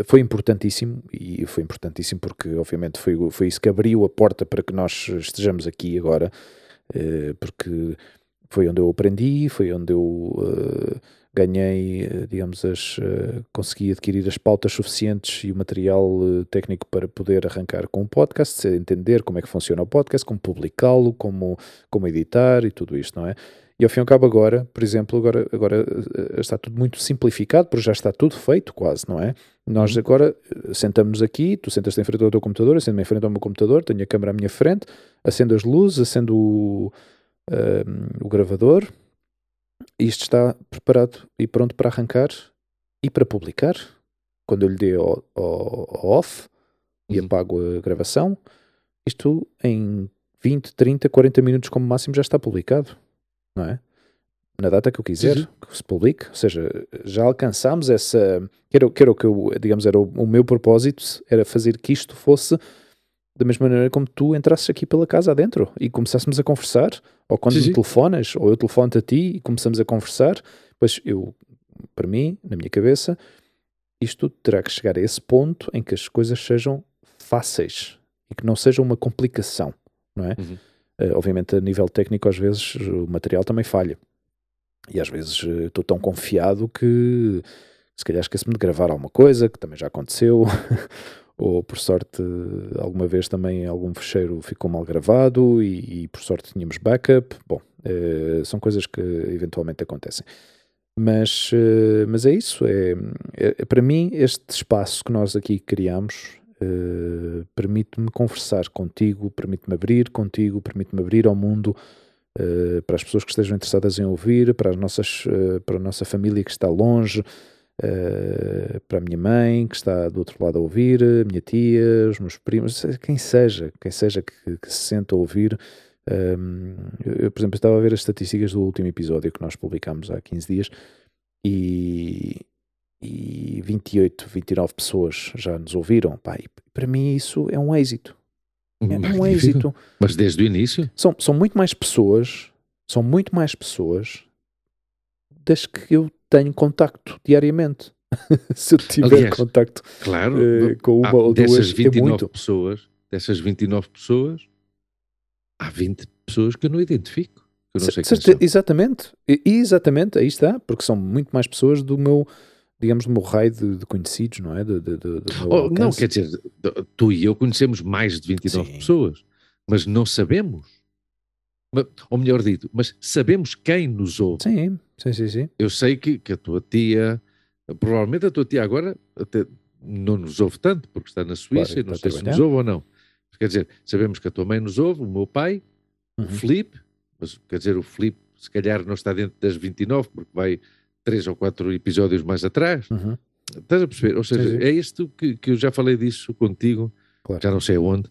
foi importantíssimo, e foi importantíssimo porque, obviamente, foi, foi isso que abriu a porta para que nós estejamos aqui agora, porque foi onde eu aprendi, foi onde eu eh, ganhei, eh, digamos, as, eh, consegui adquirir as pautas suficientes e o material eh, técnico para poder arrancar com o podcast, entender como é que funciona o podcast, como publicá-lo, como, como editar e tudo isto, não é? E ao fim e ao cabo agora, por exemplo, agora, agora está tudo muito simplificado, porque já está tudo feito quase, não é? Nós Uhum. agora sentamos aqui, tu sentas-te em frente ao teu computador, eu sento-me em frente ao meu computador, tenho a câmera à minha frente, acendo as luzes, acendo o, ehm, o gravador, isto está preparado e pronto para arrancar e para publicar. Quando eu lhe dei ao, ao- ao off e Uhum. apago a gravação, isto em 20, 30, 40 minutos como máximo já está publicado, não é? Na data que eu quiser sim. que se publique, ou seja, já alcançámos essa. Que era, o- que era o que eu, digamos, era o, o meu propósito, era fazer que isto fosse da mesma maneira como tu entrasses aqui pela casa adentro e começássemos a conversar, ou quando Sim, me sim. telefonas, ou eu telefono-te a ti e começamos a conversar, pois eu, para mim, na minha cabeça, isto terá que chegar a esse ponto em que as coisas sejam fáceis e que não seja uma complicação, não é? Uhum. Uh, obviamente, a nível técnico, às vezes o material também falha. E às vezes uh, estou tão confiado que se calhar esqueço-me de gravar alguma coisa, que também já aconteceu. Ou por sorte, alguma vez também algum fecheiro ficou mal gravado e, e por sorte tínhamos backup. Bom, uh, são coisas que eventualmente acontecem. Mas, mas é isso. É, é, para mim, este espaço que nós aqui criamos uh, permite-me conversar contigo, permite-me abrir contigo, permite-me abrir ao mundo uh, para as pessoas que estejam interessadas em ouvir, para, as nossas, uh, para a nossa família que está longe, para a minha mãe que está do outro lado a ouvir, a minha tia, os meus primos, quem seja, quem seja que, que se senta a ouvir. Um, eu, por exemplo, estava a ver as estatísticas do último episódio que nós publicámos há 15 dias e, e 28, 29 pessoas já nos ouviram. Pá, para mim isso é um êxito. É um êxito. Mas desde o início? São, são muito mais pessoas, são muito mais pessoas das que eu tenho contacto diariamente. Se eu tiver Aliás, contacto claro, uh, com uma ou duas, 29 é muito. pessoas, dessas 29 pessoas, há 20 pessoas que eu não identifico. Eu não sei Certe, exatamente, exatamente, aí está, porque são muito mais pessoas do meu, digamos, do meu raio de, de conhecidos, não é? De, de, de oh, não, quer dizer, tu e eu conhecemos mais de 29 Sim. pessoas, mas não sabemos. Ou melhor dito, mas sabemos quem nos ouve. Sim, sim, sim. sim. Eu sei que, que a tua tia, provavelmente a tua tia agora até não nos ouve tanto, porque está na Suíça claro, e não sei se nos ouve ou não. Quer dizer, sabemos que a tua mãe nos ouve, o meu pai, uhum. o Felipe, mas quer dizer, o Felipe se calhar não está dentro das 29, porque vai três ou quatro episódios mais atrás. Uhum. Estás a perceber? Ou seja, sim, sim. é isto que, que eu já falei disso contigo, claro. já não sei onde,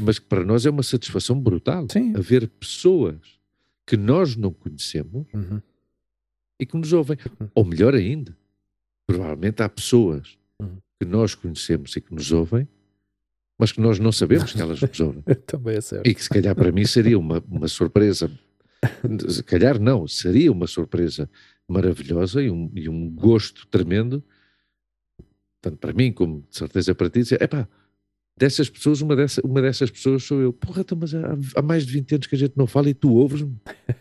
mas que para nós é uma satisfação brutal. Sim. Haver pessoas que nós não conhecemos uhum. E que nos ouvem. Uhum. Ou melhor ainda, provavelmente há pessoas uhum. que nós conhecemos e que nos ouvem, mas que nós não sabemos que elas nos ouvem. Também é certo. E que se calhar para mim seria uma, uma surpresa. Se calhar não, seria uma surpresa maravilhosa e um, e um gosto tremendo, tanto para mim como de certeza para ti, dizer, epá, dessas pessoas, uma, dessa, uma dessas pessoas sou eu. Porra, então, mas há, há, mais de 20 anos que a gente não fala e tu ouves-me.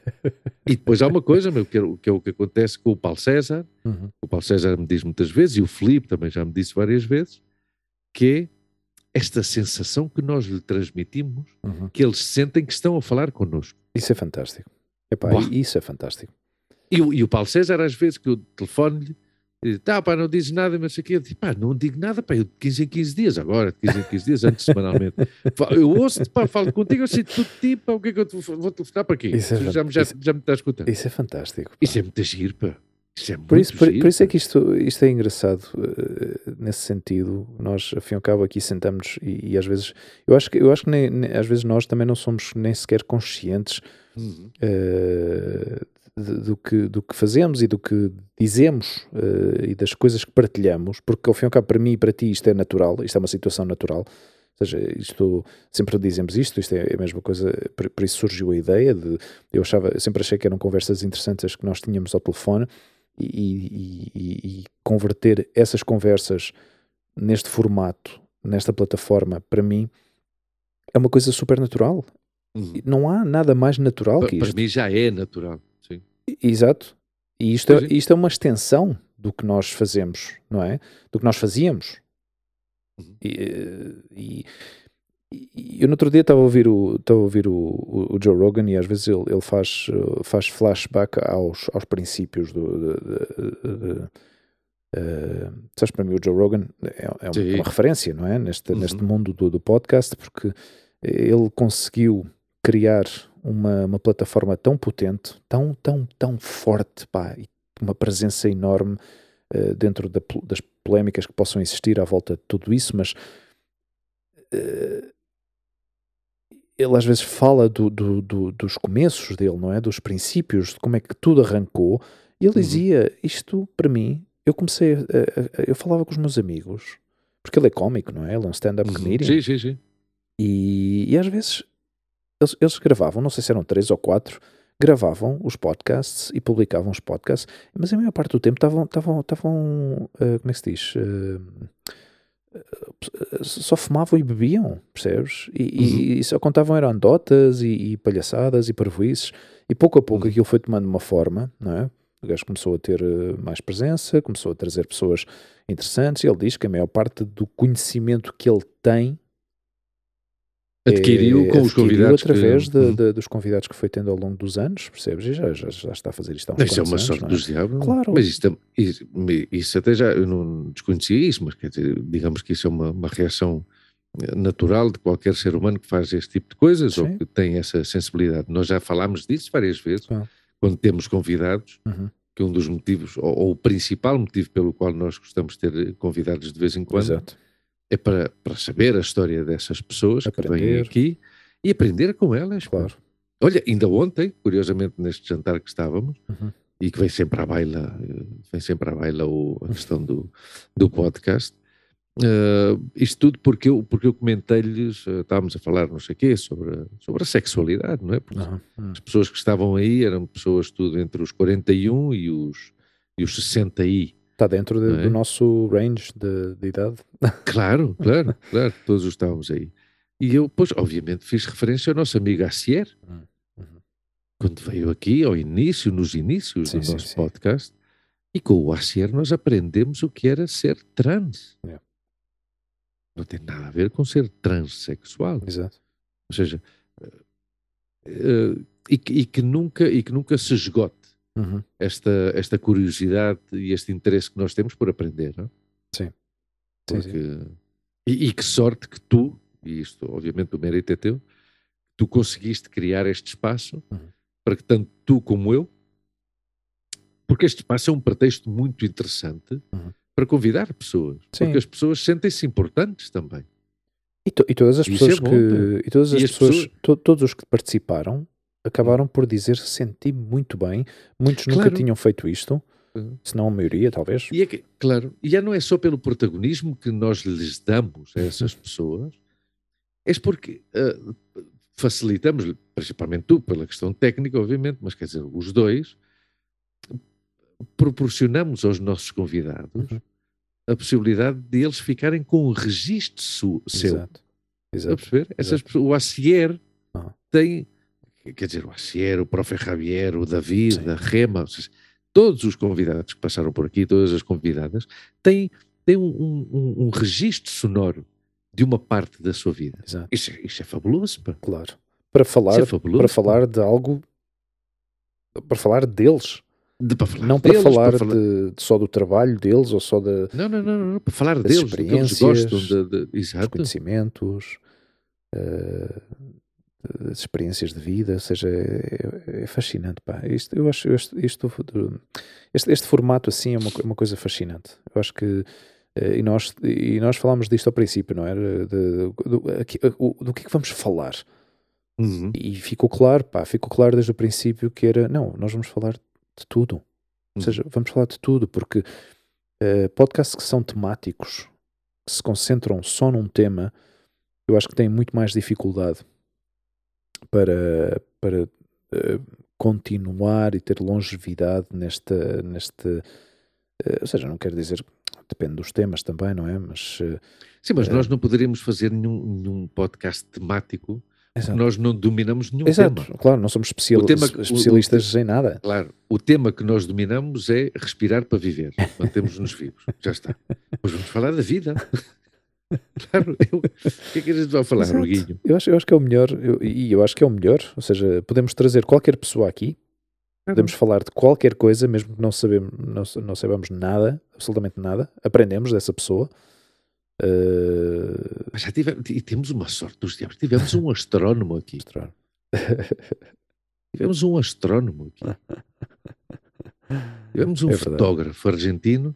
e depois há uma coisa, meu, que, é, que é o que acontece com o Paulo César, uhum. o Paulo César me diz muitas vezes, e o Felipe também já me disse várias vezes, que é esta sensação que nós lhe transmitimos, uhum. que eles sentem que estão a falar connosco. Isso é fantástico. Epá, isso é fantástico. E, e, o Paulo César, às vezes, que eu telefone-lhe, tá, pá, não dizes nada, mas aqui, eu pá, não digo nada, pá, eu de 15 em 15 dias, agora, de 15 em 15 dias, antes semanalmente. Eu ouço-te, pá, falo contigo, eu sinto tudo de ti, pá, o que é que eu te, vou telefonar para aqui? É já, já, já, já, me estás escutando. Isso é fantástico. Pá. Isso é muito giro, pá. Isso é por, isso, por, por, isso é que isto, isto é engraçado uh, nesse sentido. Nós, afim ao cabo, aqui sentamos e, e, às vezes, eu acho que, eu acho que nem, nem, às vezes nós também não somos nem sequer conscientes uhum. uh, do, que, do que fazemos e do que dizemos uh, e das coisas que partilhamos, porque ao fim e ao cabo, para mim e para ti, isto é natural, isto é uma situação natural. Ou seja, isto, sempre dizemos isto, isto é a mesma coisa, por, por isso surgiu a ideia de, eu achava, eu sempre achei que eram conversas interessantes que nós tínhamos ao telefone e, e, e, converter essas conversas neste formato, nesta plataforma, para mim, é uma coisa super natural. Uhum. Não há nada mais natural que isto. Para mim já é natural. Exato. E isto é, isto é uma extensão do que nós fazemos, não é? Do que nós fazíamos. Uhum. E, e, e, eu no outro dia estava a ouvir o, estava a ouvir o, o, o Joe Rogan e às vezes ele, ele faz, faz flashback aos, aos princípios do. De, de, de, uh, sabes, para mim o Joe Rogan é, é uma, uma, referência, não é? Neste, uhum. neste mundo do, do podcast, porque ele conseguiu criar uma, uma plataforma tão potente, tão, tão, tão forte, pá, e uma presença enorme uh, dentro da, das polémicas que possam existir à volta de tudo isso, mas uh, ele às vezes fala do, do, do, dos começos dele, não é? Dos princípios, de como é que tudo arrancou, e ele uhum. dizia: Isto para mim, eu comecei, a, a, a, eu falava com os meus amigos, porque ele é cómico, não é? Ele é um stand-up uhum. comedian. Sim, sim, sim. E, e às vezes eles, eles gravavam, não sei se eram três ou quatro, gravavam os podcasts e publicavam os podcasts, mas a maior parte do tempo estavam, estavam, estavam uh, como é que se diz? Uh, só fumavam e bebiam, percebes? E, uhum. e, e só contavam eram anedotas e, e, palhaçadas e parvoices. E pouco a pouco uhum. aquilo foi tomando uma forma, não é? O gajo começou a ter mais presença, começou a trazer pessoas interessantes e ele diz que a maior parte do conhecimento que ele tem Adquiriu é, com os convidados. através que... de, de, dos convidados que foi tendo ao longo dos anos, percebes? E já, já, já está a fazer isto há uns Isso é uma sorte é? dos diabos. Claro. Mas isso, isso, isso, até já, eu não desconhecia isso, mas quer dizer, digamos que isso é uma, uma reação eh, natural de qualquer ser humano que faz este tipo de coisas Sim. ou que tem essa sensibilidade. Nós já falámos disso várias vezes, ah. quando temos convidados, uhum. que um dos motivos, ou, ou, o principal motivo pelo qual nós gostamos de ter convidados de vez em quando, Exato. É para, para saber a história dessas pessoas Aprender. que vêm aqui e aprender com elas. Claro. Olha, ainda ontem, curiosamente, neste jantar que estávamos, uhum. e que vem sempre à baila, vem sempre à baila o, a questão do, do podcast, uh, isto tudo porque eu, porque eu comentei-lhes, uh, estávamos a falar não sei o quê, sobre, sobre a sexualidade, não é? Porque uhum. as pessoas que estavam aí eram pessoas tudo entre os 41 e os, e os 60 aí. Está dentro de, é? do nosso range de, de idade. Claro, claro, claro, todos estávamos aí. E eu, pois, obviamente, fiz referência ao nosso amigo Acier, hum, uhum. quando veio aqui, ao início, nos inícios sim, do nosso sim, podcast, sim. e com o Acier nós aprendemos o que era ser trans. É. Não tem nada a ver com ser transexual. Exato. Ou seja, uh, e, que, e, que nunca, e que nunca se esgote uhum. esta, esta curiosidade e este interesse que nós temos por aprender, não? Sim. Porque, e, e que sorte que tu, e isto obviamente o mérito é teu, tu conseguiste criar este espaço uhum. para que tanto tu como eu, porque este espaço é um pretexto muito interessante uhum. para convidar pessoas, Sim. porque as pessoas sentem-se importantes também. E, to, e, todas as pessoas é bom, que e todas as, as pessoas, pessoas... To, todos os que participaram acabaram por dizer senti muito bem. Muitos claro. nunca tinham feito isto se não a maioria, talvez. E é que, claro, e já não é só pelo protagonismo que nós lhes damos a essas pessoas, é porque uh, facilitamos, principalmente tu, pela questão técnica, obviamente, mas quer dizer, os dois, proporcionamos aos nossos convidados uhum. a possibilidade de eles ficarem com um registro seu. Exato. Exato. A perceber? Essas, o Acier uhum. tem, quer dizer, o Acier, o Profe Javier, o David, Sim. a Rema, todos os convidados que passaram por aqui, todas as convidadas, têm, têm um, um, um registro sonoro de uma parte da sua vida. Exato. Isso, é, isso é fabuloso. Pá. Claro. Para falar, é fabuloso, para falar de algo, para falar deles. De, para falar não deles, para falar, para falar... De, de, só do trabalho deles ou só da. Não, não, não, não, para falar deles, experiências, gostam de, de, exato. conhecimentos, uh, das experiências de vida, ou seja, é, é fascinante. Pá. Isto, eu acho isto, isto este, este, formato assim é uma, uma coisa fascinante. Eu acho que eh, e nós, e nós falámos disto ao princípio, não era? De, do, aqui, o, do que é que vamos falar? Uhum. E ficou claro, pá, ficou claro desde o princípio que era, não, nós vamos falar de tudo. Uhum. Ou seja, vamos falar de tudo, porque uh, podcasts que são temáticos, que se concentram só num tema, eu acho que têm muito mais dificuldade para, para uh, continuar e ter longevidade nesta, nesta uh, ou seja, não quero dizer depende dos temas também, não é? Mas, eh, Sim, mas uh, nós não poderíamos fazer nenhum, nenhum podcast temático nós não dominamos nenhum Exato, tema. claro, não somos especial, tema, especialistas o, o, em nada. Claro, o tema que nós dominamos é respirar para viver, mantemos-nos vivos, já está. Mas vamos falar da vida. Claro, eu, o que é que a gente vai falar, Ruguinho? Eu acho, eu acho que é o melhor, e eu, eu acho que é o melhor, ou seja, podemos trazer qualquer pessoa aqui, Podemos falar de qualquer coisa, mesmo que não, sabemos, não, não saibamos nada, absolutamente nada. Aprendemos dessa pessoa. Uh... Mas já tivemos, e temos uma sorte dos diabos. Tivemos um astrónomo aqui. Astrónomo. tivemos um astrónomo aqui. Tivemos um é fotógrafo argentino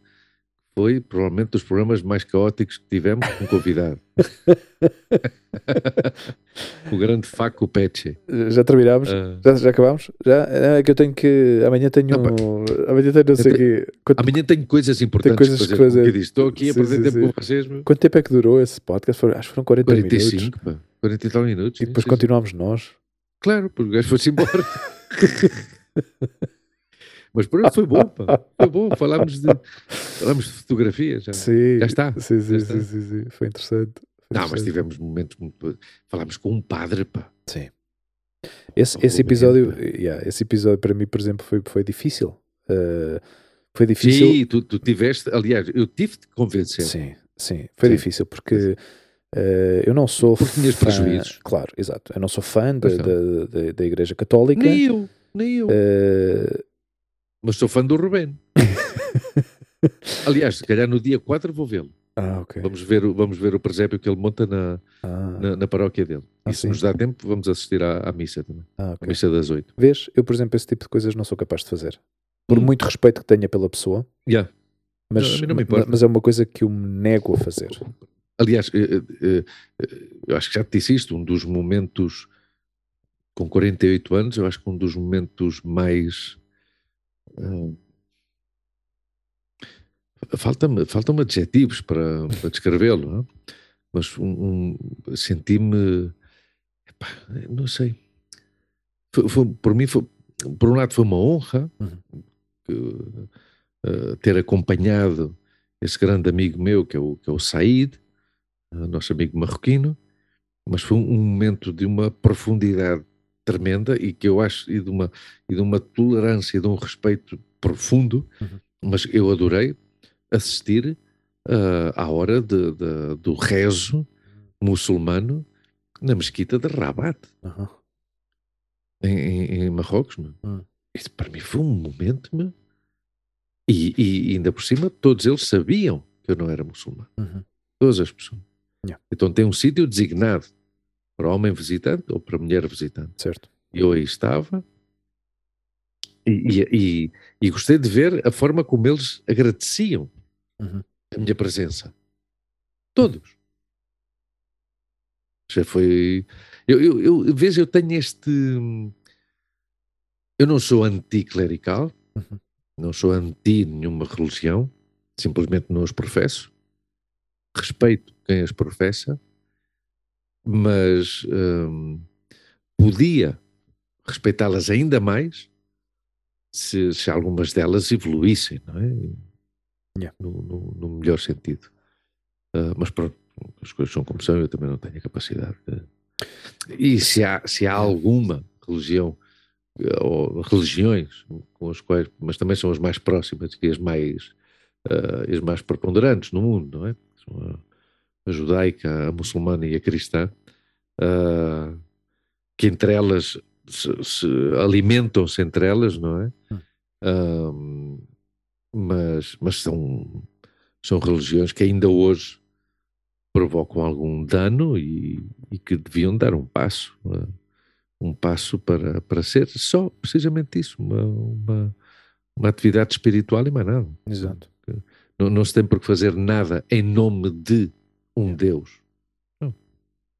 foi provavelmente dos programas mais caóticos que tivemos com convidado. o grande Faco Peche. Já terminámos? Uh... Já, já acabámos? Já? É que eu tenho que. Amanhã tenho. Não, amanhã tenho não sei quê. Quanto... Amanhã tenho coisas importantes coisas fazer. Que fazer. Estou aqui a perder tempo com vocês. Quanto tempo é que durou esse podcast? Acho que foram 40 45, minutos. Pá. 40 e tal minutos. E depois sim, continuámos sim. nós. Claro, porque o gajo foi-se embora. Mas por foi bom, pá. Foi bom. Falámos de, falámos de fotografia. Já, sim, já está. Sim, sim, já sim, sim, sim, Foi interessante. Foi Não, mas tivemos momentos muito. Falámos com um padre, pá. Sim. Esse, esse episódio, yeah, esse episódio para mim, por exemplo, foi, foi difícil. Uh, foi difícil. Sim, tu, tu tiveste, aliás, eu tive de convencer. Sim, sim, foi sim. difícil porque uh, eu não sou porque tinhas fã, prejuízos. Claro, exato. Eu não sou fã da, da, da, da, Igreja Católica. Nem eu, nem eu. Uh, mas sou fã do Rubén. aliás, se calhar no dia 4 vou vê-lo. Ah, ok. Vamos ver, vamos ver o presépio que ele monta na, ah. na, na, paróquia dele. Ah, e se sim. nos dá tempo, vamos assistir à, à missa também. Ah, A ok. missa das 8. Vês? Eu, por exemplo, esse tipo de coisas não sou capaz de fazer. Por Hum. muito respeito que tenha pela pessoa, Yeah. mas, Não, não mas é uma coisa que eu me nego a fazer. Aliás, eh, eh, eh, eu acho que já te disse isto, um dos momentos, com 48 anos, eu acho que um dos momentos mais. Ah, Falta-me faltam adjetivos para, para descrevê-lo, é? mas um, um- senti-me. Não sei. Foi, foi- por mim, foi, por um lado, foi uma honra Uhum. que, eh, ter acompanhado esse grande amigo meu, que é o, que é o Said, eh, nosso amigo marroquino, mas foi um, um momento de uma profundidade tremenda e que eu acho, e de uma, e de uma tolerância e de um respeito profundo, Uhum. mas eu adorei assistir eh, à hora de- de- do rezo muçulmano na mesquita de Rabat, Aham. em, em- em Marrocos. meu. Hum. Isso para mim foi um momento, meu. E, e ainda por cima, todos eles sabiam que eu não era muçulmano. Uhum. Todas as pessoas. Yeah. Então tem um sítio designado para homem visitante ou para mulher visitante. Certo. Eu aí estava e, e- e- gostei de ver a forma como eles agradeciam Uhum. a minha presença. Todos. Já foi. Eu, eu, eu, veja, eu tenho este. Eu não sou anticlerical, Uhum. não sou anti nenhuma religião, simplesmente não os professo. Respeito quem as professa, mas hum, podia respeitá-las ainda mais se, se algumas delas evoluíssem, não é? Yeah. No, no- no melhor sentido. Ah, mas pronto, as coisas são como são, eu também não tenho a capacidade. de- E se há, se há alguma religião eh, ou religiões com as quais, mas também são as mais próximas e as mais, ah, as mais preponderantes no mundo, não é? São a, judaica, a muçulmana e a cristã, ah, que entre elas se, se alimentam-se entre elas, não é? Hum. Ah, mas, mas são, são religiões que ainda hoje provocam algum dano e, e que deviam dar um passo, eh, um passo para, para ser só precisamente isso, uma, uma, uma atividade espiritual e mais nada. Exato. Não, não se tem por que fazer nada em nome de um Deus. Não.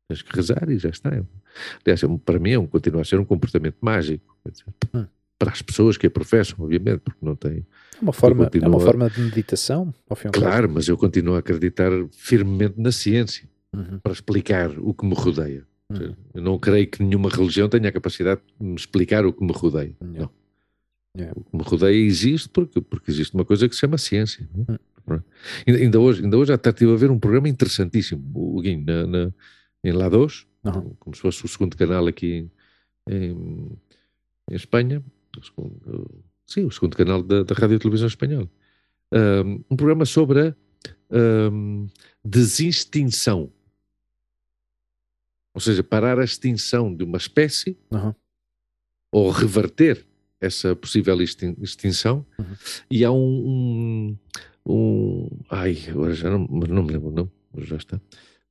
Tens que rezar e já está. Aliás, é para mim é um, continua a ser um comportamento mágico. dizer, Hum. Para as pessoas que a professam, obviamente, porque não tem. É uma forma, é uma forma de meditação, ao fim. Claro, mas eu continuo a acreditar firmemente na ciência Uhum. para explicar o que me rodeia. Uhum. Eu não creio que nenhuma religião tenha a capacidade de me explicar o que me rodeia. Não. Yeah. O que me rodeia existe porque, porque existe uma coisa que se chama ciência. é? Hum. Pronto. Ainda, ainda hoje, ainda hoje até estive a ver um programa interessantíssimo, o Guinho, na, na, em Lados, Aham. como se fosse o segundo canal aqui em, em, em Espanha. O segundo- sim, o segundo canal da, da Rádio e Televisão Espanhola. Um, um programa sobre a um, desextinção. Ou seja, parar a extinção de uma espécie Aham. ou reverter essa possível extin- extinção. Uhum. E há um, um, um- Ai, agora já não, não me lembro, não, mas já está.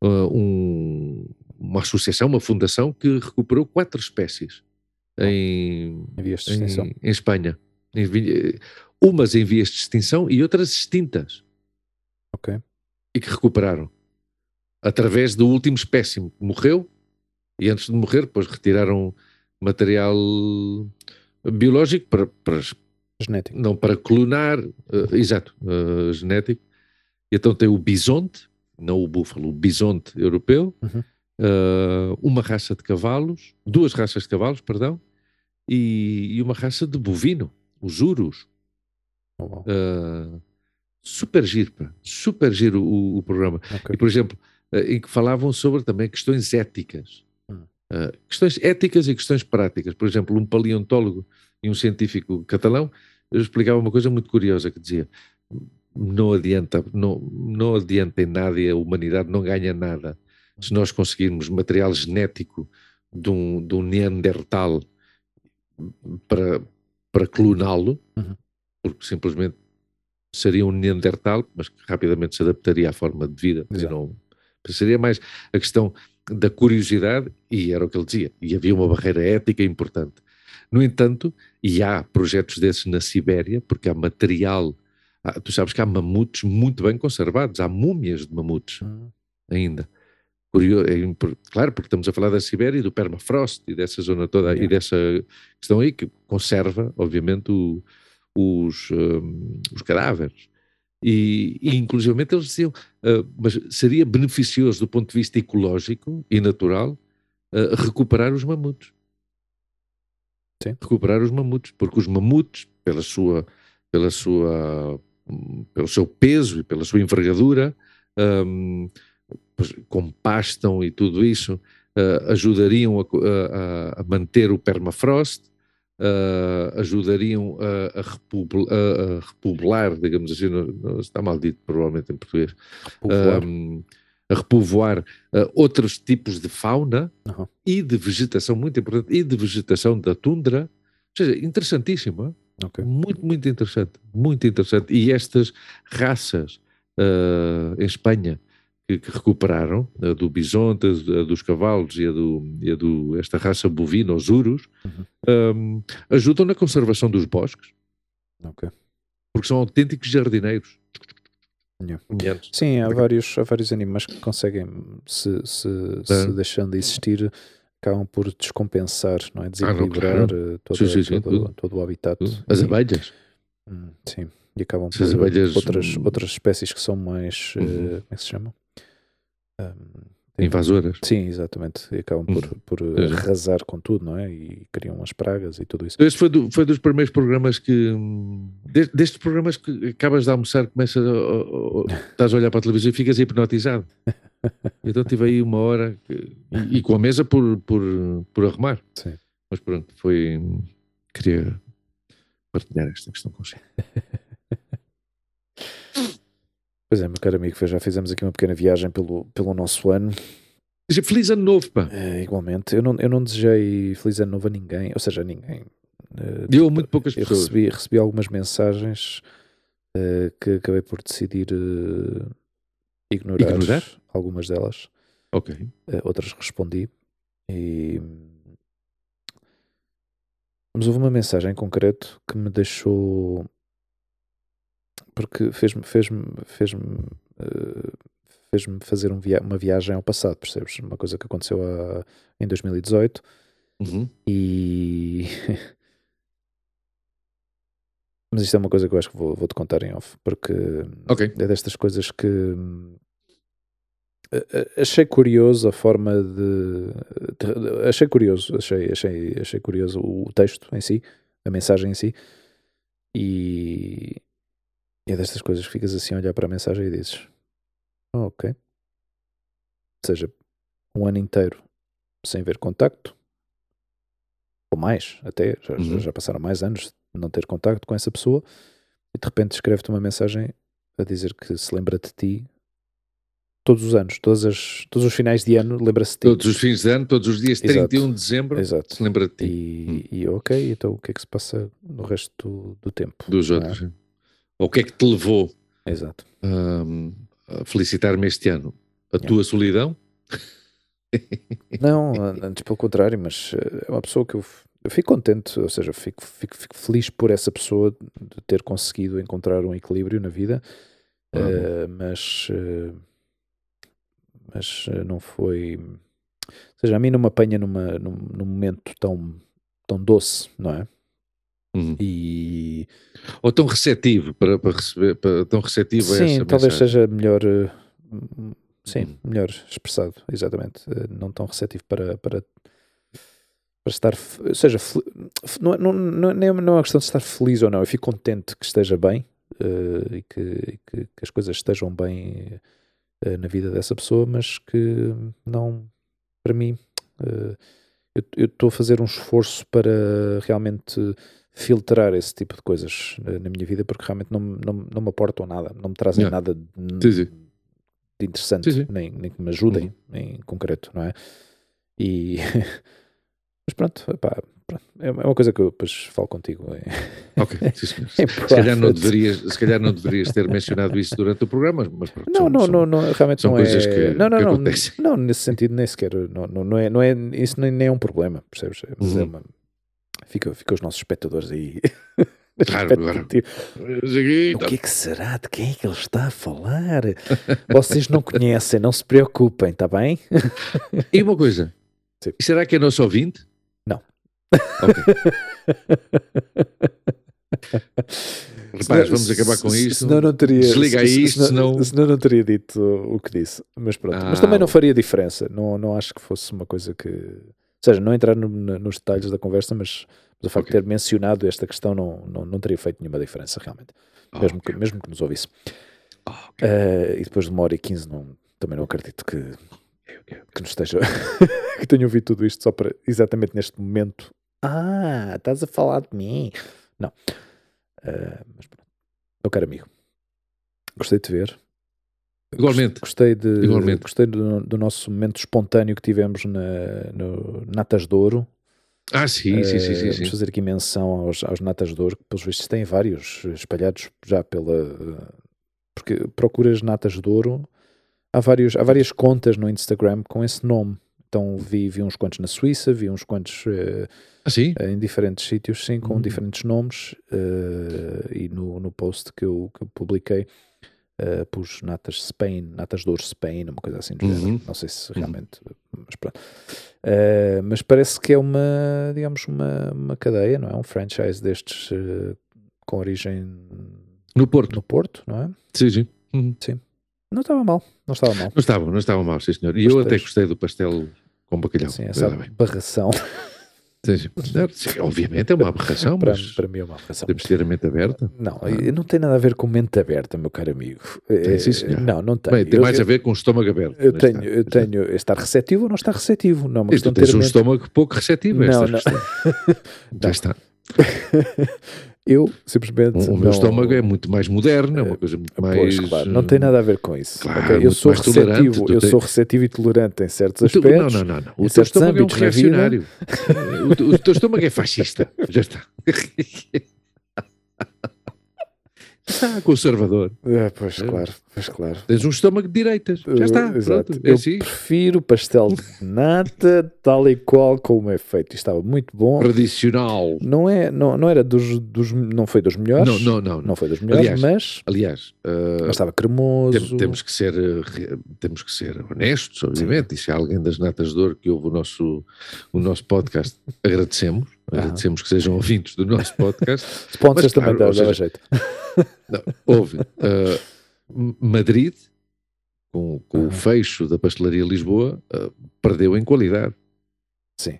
Ah, um- uma associação, uma fundação que recuperou quatro espécies em, Em vias de extinção. em, em Espanha. Em vi- umas em vias de extinção e outras extintas. Ok. E que recuperaram. Através do último espécime que morreu e antes de morrer, depois retiraram material biológico para, para Genético. não para clonar, eh, exato, eh, genético. Então tem o bisonte, não o búfalo, o bisonte europeu, Uhum. eh, uma raça de cavalos, duas raças de cavalos, perdão, e, e uma raça de bovino, os urus. Oh, wow. Uh, super giro, pá. super giro o, o programa. Ok. E, por exemplo, uh, em que falavam sobre também questões éticas. Hum. Uh, questões éticas e questões práticas. Por exemplo, um paleontólogo e um científico catalão explicava uma coisa muito curiosa que dizia não adianta, não, não adianta em nada e a humanidade não ganha nada se nós conseguirmos material genético de um, de um Neandertal para, para cloná-lo, Uhum. porque simplesmente seria um Neandertal, mas que rapidamente se adaptaria à forma de vida. não- seria mais a questão da curiosidade, e era o que ele dizia, e havia uma barreira ética importante. No entanto, e há projetos desses na Sibéria, porque há material, há- tu sabes que há mamutes muito bem conservados, há múmias de mamutes Hum, ainda. Curio- é claro, porque estamos a falar da Sibéria e do permafrost e dessa zona toda e dessa questão aí que conserva, obviamente, o- os, hum, os cadáveres. E, e inclusivamente eles diziam, ah, mas seria beneficioso do ponto de vista ecológico e natural ah, recuperar os mamutes. Sim. Recuperar os mamutes, porque os mamutes, pela sua, pela sua, pelo seu peso e pela sua envergadura, pois, compastam e tudo isso, ah, ajudariam a, a- a- manter o permafrost, ah, ajudariam a, a republ- a- repoblar, digamos assim, não- não- está mal dito provavelmente em português, um, a repovoar ah, outros tipos de fauna Aham. e de vegetação, muito importante, e de vegetação da tundra. Ou seja, interessantíssimo, hein? Ok. muito, muito interessante, muito interessante. E estas raças ah, em Espanha que, que recuperaram, a do bisonte, a dos cavalos e a do, e a do esta raça bovina, os urus, Uhum. ah, ajudam na conservação dos bosques, Ok. porque são autênticos jardineiros. Yeah. Caminhantes. Sim, há vários, há vários animais que conseguem, se, se, se É. deixando de existir, acabam por descompensar, não é? Ah, Desequilibrar claro. eh, toda- Sim, sim, sim, todo, tudo. todo o habitat. As E- abelhas. Hum, Sim, e acabam Se por as abelhas- outras, outras espécies que são mais. eh, Uhum. como é que se chamam? Hum, tem- Invasoras. Sim, exatamente. E acabam por, Uhum. por Sim. arrasar com tudo, não é? E criam as pragas e tudo isso. Esse foi, do- foi dos primeiros programas que. de- destes programas que acabas de almoçar, começas a, a- a- estás a olhar para a televisão e ficas hipnotizado. Então tive aí uma hora que- e, e com a mesa por, por, por arrumar. Sim. Mas pronto, foi. Queria partilhar esta questão consigo. Pois é, meu caro amigo, já fizemos aqui uma pequena viagem pelo, pelo nosso ano. Feliz ano novo, pá! Eh, igualmente, eu não, eu não desejei feliz ano novo a ninguém, ou seja, a ninguém. Eh, Deu a muito poucas eu pessoas. recebi, recebi algumas mensagens eh, que acabei por decidir eh, ignorar, Ignorar? algumas delas, Ok. eh, outras respondi. E... Mas houve uma mensagem em concreto que me deixou. Porque fez-me fez fez fez fazer um via uma viagem ao passado, percebes? Uma coisa que aconteceu há- em 2018 Uhum. e. Mas isto é uma coisa que eu acho que vou- vou-te contar em off, porque Ok. é destas coisas que a- a- achei curioso a forma de, de- achei curioso, achei, achei, achei curioso o texto em si, a mensagem em si, e é destas coisas que ficas assim a olhar para a mensagem e dizes, "Ah, ok. Ou seja, um ano inteiro sem ver contacto, ou mais, até, já, Uhum. já passaram mais anos de não ter contacto com essa pessoa, e de repente escreve-te uma mensagem a dizer que se lembra de ti todos os anos, todas as, todos os finais de ano, lembra-se de ti. Todos os fins de ano, todos os dias, Exato. 31 de dezembro, Exato. se lembra de ti. E, e ok, então o que é que se passa no resto do, do tempo? Dos é? outros. sim. Ou o que é que te levou Exato. a felicitar-me este ano? A Yeah. tua solidão? Não, antes pelo contrário, mas eh, é uma pessoa que eu, eu fico contente, ou seja, fico, fico, fico feliz por essa pessoa de ter conseguido encontrar um equilíbrio na vida, Ah, eh, mas, eh, mas não foi. Ou seja, a mim não me apanha numa, num, num momento tão, tão doce, não é? Uhum. E Ou tão receptivo para, para receber, para, tão receptivo a sim, essa talvez mensagem. seja melhor. eh, hum, Sim, Uhum. melhor expressado, exatamente. Eh, Não tão receptivo para, para, para estar, ou seja, não, é- não, não, não é não é uma questão de estar feliz ou não, eu fico contente que esteja bem eh, e, que, que, que as coisas estejam bem eh, na vida dessa pessoa, mas que não, para mim, eu eu estou a fazer um esforço para realmente filtrar esse tipo de coisas eh, na minha vida, porque realmente não, me- não, não me aportam nada, não me trazem Yeah. nada de, Sim, sim. de interessante, Sim. Nem, nem que me ajudem em concreto, não é? E mas pronto, pronto, é uma é uma coisa que eu depois falo contigo. É, Ok, sim, em Se calhar, não deverias, se calhar não deverias ter mencionado isso durante o programa, mas pronto, Não, são- não, são- não, não, realmente são não coisas é. que- não, não, que não, acontecem. não, nesse sentido nem sequer, não, não, não é, não é, isso nem, nem é um problema, percebes? Mas é Uhum. uma, fica, fica os nossos espectadores aí. Claro, agora- O que é que será? De quem é que ele está a falar? Vocês não conhecem, não se preocupem, está bem? E uma coisa, Sim. será que é nosso ouvinte? Não. Ok. Rapaz, vamos acabar com Se- isto. Senão não teria, Desliga se- se- isto, senão- senão não teria dito o que disse. Mas pronto. Mas Ah, também não ok. faria diferença. Não, não acho que fosse uma coisa que. Ou seja, não entrar no- nos detalhes da conversa, mas, mas o facto Ok. de ter mencionado esta questão não, não, não teria feito nenhuma diferença, realmente. Ah, mesmo, ok. que, mesmo que nos ouvisse. Ah, ok. Eh, e depois de uma hora e quinze, não, também não acredito que, que nos esteja. que tenha ouvido tudo isto só para exatamente neste momento. Ah, estás a falar de mim. Não. Eh, mas pronto. Meu caro amigo, gostei de te ver. Igualmente. Gostei, de, Igualmente. gostei do, do nosso momento espontâneo que tivemos na, no Natas de Ouro. Ah, sim, sim, sim, Eh, sim, Vamos sim. fazer aqui menção aos, aos Natas de Ouro, que pelos vistos têm vários espalhados já pela. Porque procuras Natas de Ouro, há, vários, há várias contas no Instagram com esse nome. Então vi, vi uns quantos na Suíça, vi uns quantos eh, Ah, sim? em diferentes sítios, sim, com Hum. diferentes nomes. eh, e no, no post que eu, que eu publiquei, eh, pus Natas Spain, Natas de Spain, uma coisa assim do Uhum. género. Não sei se Uhum. realmente. Mas pronto. Eh, mas parece que é uma, digamos, uma, uma cadeia, não é? Um franchise destes eh, com origem No Porto. no Porto, não é? Sim, sim. Uhum. Não estava mal, não estava mal. Não estava, não estava mal, sim, senhor. E eu até gostei do pastel com bacalhau. Sim, essa Ainda obviamente é uma aberração, para, mas para mim é uma aberração. temos de ter a mente aberta. Não, eh, não tem nada a ver com mente aberta, meu caro amigo. Tem, sim, Eh, senhor. Não, não tem. Bem, tem Eu- mais eu- a ver com o estômago aberto. Eu mas tenho, está. eu tenho estar receptivo ou não estar receptivo. Não é de tens um mente. estômago pouco receptivo Não, não. Já está. Eu simplesmente. O, meu estômago é muito mais moderno, é uma coisa muito mais. Pois, claro, não tem nada a ver com isso. claro, ok? Eu sou receptivo, eu tens- sou receptivo e tolerante em certos aspectos. não, não, não, não. O teu estômago é um reacionário. o teu estômago é fascista. Já está. Está conservador. Ah, pois É. claro, pois claro. Tens um estômago de direitas. Já está. Uh, exato. Pronto. É Eu assim. prefiro pastel de nata, tal e qual como é feito. Estava muito bom. Tradicional. Não, é, não, não era dos, dos. Não foi dos melhores. Não, não, não. Não foi dos melhores, Aliás, mas, Aliás, uh, mas estava cremoso. tem- temos, que ser, re- temos que ser honestos, obviamente. E se há alguém das Natas de Ouro que ouve o nosso, o nosso podcast, agradecemos. Agradecemos que sejam ouvintes do nosso podcast. Sponsors Mas, também claro, ou dava seja, jeito. Não, houve uh, Madrid, com, com Aham. o fecho da pastelaria Lisboa, uh, perdeu em qualidade. Sim,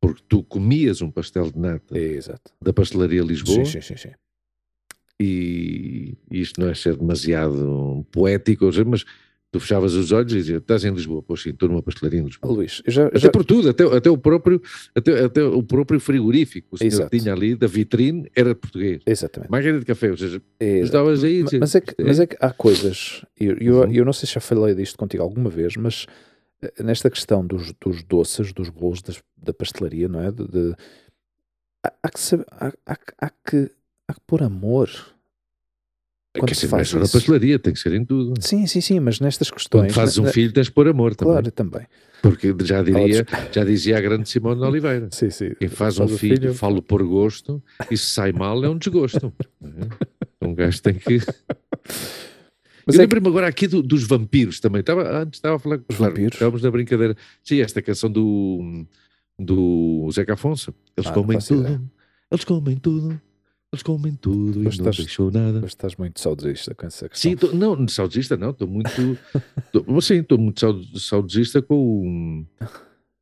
Porque tu comias um pastel de nata exato. da pastelaria Lisboa Sim, sim, sim, sim. e isto não é ser demasiado poético, mas tu fechavas os olhos e dizias, estás em Lisboa, pois sim, estou numa pastelaria em Lisboa. Luís, eu já, Até já- por tudo, até, até, o próprio, até, até o próprio frigorífico, o senhor Exato. tinha ali da vitrine, era português. exatamente. Máquina de café, ou seja, exato. estavas aí Ma- dizias, Mas é, que, "Isto mas é que há coisas, eu, eu, Uhum. eu não sei se já falei disto contigo alguma vez, mas eh, nesta questão dos, dos doces, dos bolos das- da pastelaria, não é? De, de- há, há que saber, há, há há que há que pôr amor. Quando Quer se dizer, não é faz só na pastelaria, tem que ser em tudo. Sim, sim, sim, mas nestas questões. Quando fazes um na- filho, tens de pôr amor também. Claro, também. Porque já diria, já dizia a grande Simone Oliveira. Sim, sim. Quem faz um o filho, falo por gosto, e se sai mal é um desgosto. um gajo tem que. Mas eu é que- lembro-me agora aqui do- dos vampiros também. Estava, antes estava a falar Os claro, vampiros? Estávamos na brincadeira. Sim, esta canção do, do Zeca Afonso. Eles Ah, não comem tudo. ideia. Eles comem tudo. Eles comem tudo Mas e não deixou nada. Mas estás muito saudosista com essa questão. Sim, tô, não, saudosista não, estou muito. Tô, sim, estou muito saud- saudosista com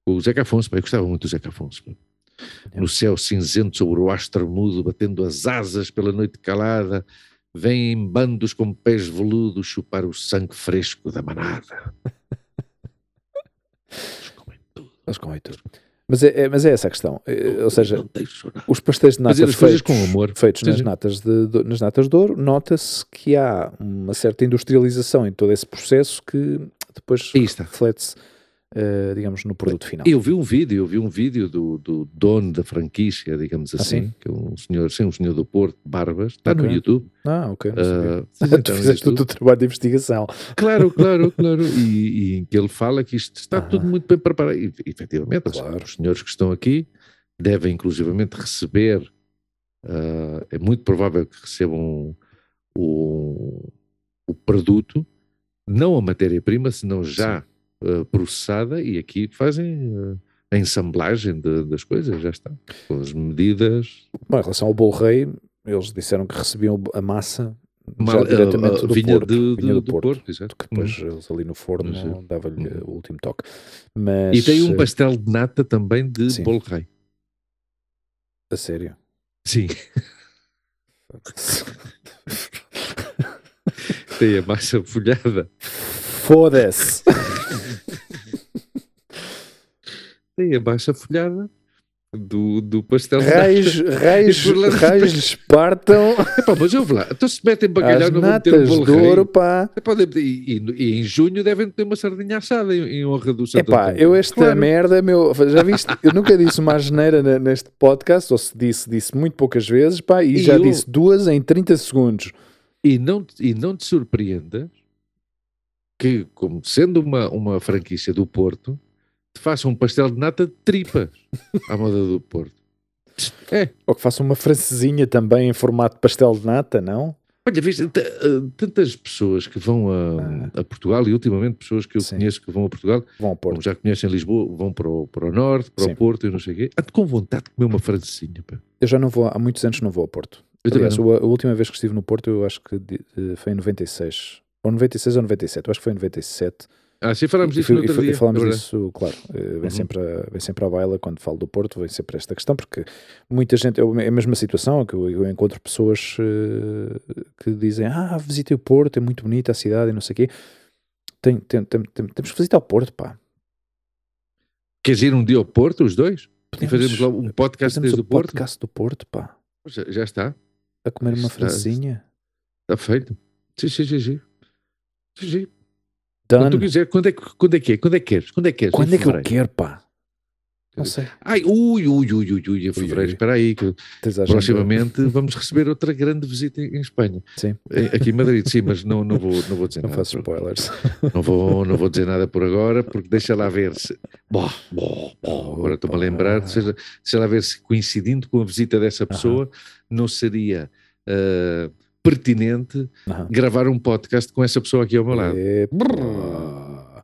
o, o Zeca Afonso. Eu gostava muito do Zeca Afonso. pá. No céu cinzento sobre o astro mudo, batendo as asas pela noite calada, vêm em bandos com pés veludos chupar o sangue fresco da manada. Eles comem tudo. Eles comem tudo. Mas é, é- mas é essa a questão. Eh, Ou seja, os pastéis de coisas feitos, com amor. feitos nas, natas de, de- nas natas de ouro, nota-se que há uma certa industrialização em todo esse processo que depois reflete-se, eh, digamos, no produto final. Eu vi um vídeo, eu vi um vídeo do, do dono da franquícia, digamos Ah, assim, sim? que é um senhor, sim, um senhor do Porto, Barbas, está no Ok. YouTube. Ah, ok. Ah, sim, sim, tu está no fizeste todo o trabalho de investigação. Claro, claro, claro. E, e que ele fala que isto está Aham. tudo muito bem preparado. E, efetivamente, os- Claro. os senhores que estão aqui devem inclusivamente receber, ah, é muito provável que recebam o, o produto, não a matéria-prima, senão já ah, processada, e aqui fazem ah, a ensamblagem de- das coisas, já está. Com as medidas. Bom, em relação ao bolo rei, eles disseram que recebiam a massa mal- já diretamente ah, ah, do vinha, Porto. de- vinha do, do Porto. Porto, exato. que depois Uhum. eles ali no forno Mas, dava-lhe uhum. o último toque. Mas, E tem um eh, pastel de nata também de Sim. bolo rei. A sério. Sim. Tem a massa folhada. Foda-se! Tem a massa folhada do, do pastel de Raios, nata. raios, raios lhes partam Epá, mas eu vou lá. Então se metem bacalhau, não vão meter um natas bolo de ouro, pá. Epá, e, e- e em junho devem ter uma sardinha assada em, em honra do Santo Epá, eu esta Claro. merda, meu, já viste? Eu nunca disse uma asneira ne- neste podcast, ou se disse, disse muito poucas vezes, pá, e, E já eu- disse duas em 30 segundos. E não, te- e não te surpreendas que, como sendo uma, uma franquícia do Porto, te façam um pastel de nata de tripas à moda do Porto. É, Ou que façam uma francesinha também em formato de pastel de nata, não? Olha, viste, eh, tantas pessoas que vão a, a Portugal e ultimamente pessoas que eu Ah. Sim. conheço que vão a Portugal, Vão Porto. já conhecem Lisboa, vão para o, para o Norte, para Sim. o Porto e não sei o quê. Ando com vontade de comer uma francesinha. Pá. Eu já não vou, há muitos anos não vou ao Porto. Eu Aliás, não. a, a última vez que estive no Porto, eu acho que eh, foi em 96. Ou 96 ou 97, eu acho que foi em 97. Ah, sim, falámos disso no e outro e dia. falámos é disso, claro. eh, Vem, Uhum. sempre a, vem sempre à baila quando falo do Porto, vem sempre esta questão, porque muita gente, é a mesma situação, que eu, eu encontro pessoas eh, que dizem: Ah, visitei o Porto, é muito bonita a cidade e não sei o quê. Tem, tem, tem- tem- temos que visitar o Porto, pá. Queres ir um dia ao Porto, os dois? Podemos- fazemos lá um podcast desde o o Porto? podcast do Porto, pá. Já, já está. A comer uma Está- francesinha. Está feito. Sim, sim, sim. sim. Sim. Quando tu Done. quiser, quando é, que- quando é que é? Quando é que queres? Quando é que queres? Quando é que eu quero, pá? Não sei. Ai, ui, ui, ui, ui, ui, em fevereiro, espera aí, que proximamente vamos receber outra grande visita em Espanha. Sim. Em- Aqui em Madrid, sim, mas não, não, vou, não vou dizer Não nada. faço spoilers. Não vou, não vou dizer nada por agora, porque deixa lá ver se. Bom, bom, bom, agora estou-me a lembrar, seja, deixa lá ver se coincidindo com a visita dessa pessoa, não seria ah, pertinente Aham. gravar um podcast com essa pessoa aqui ao meu lado. Epa.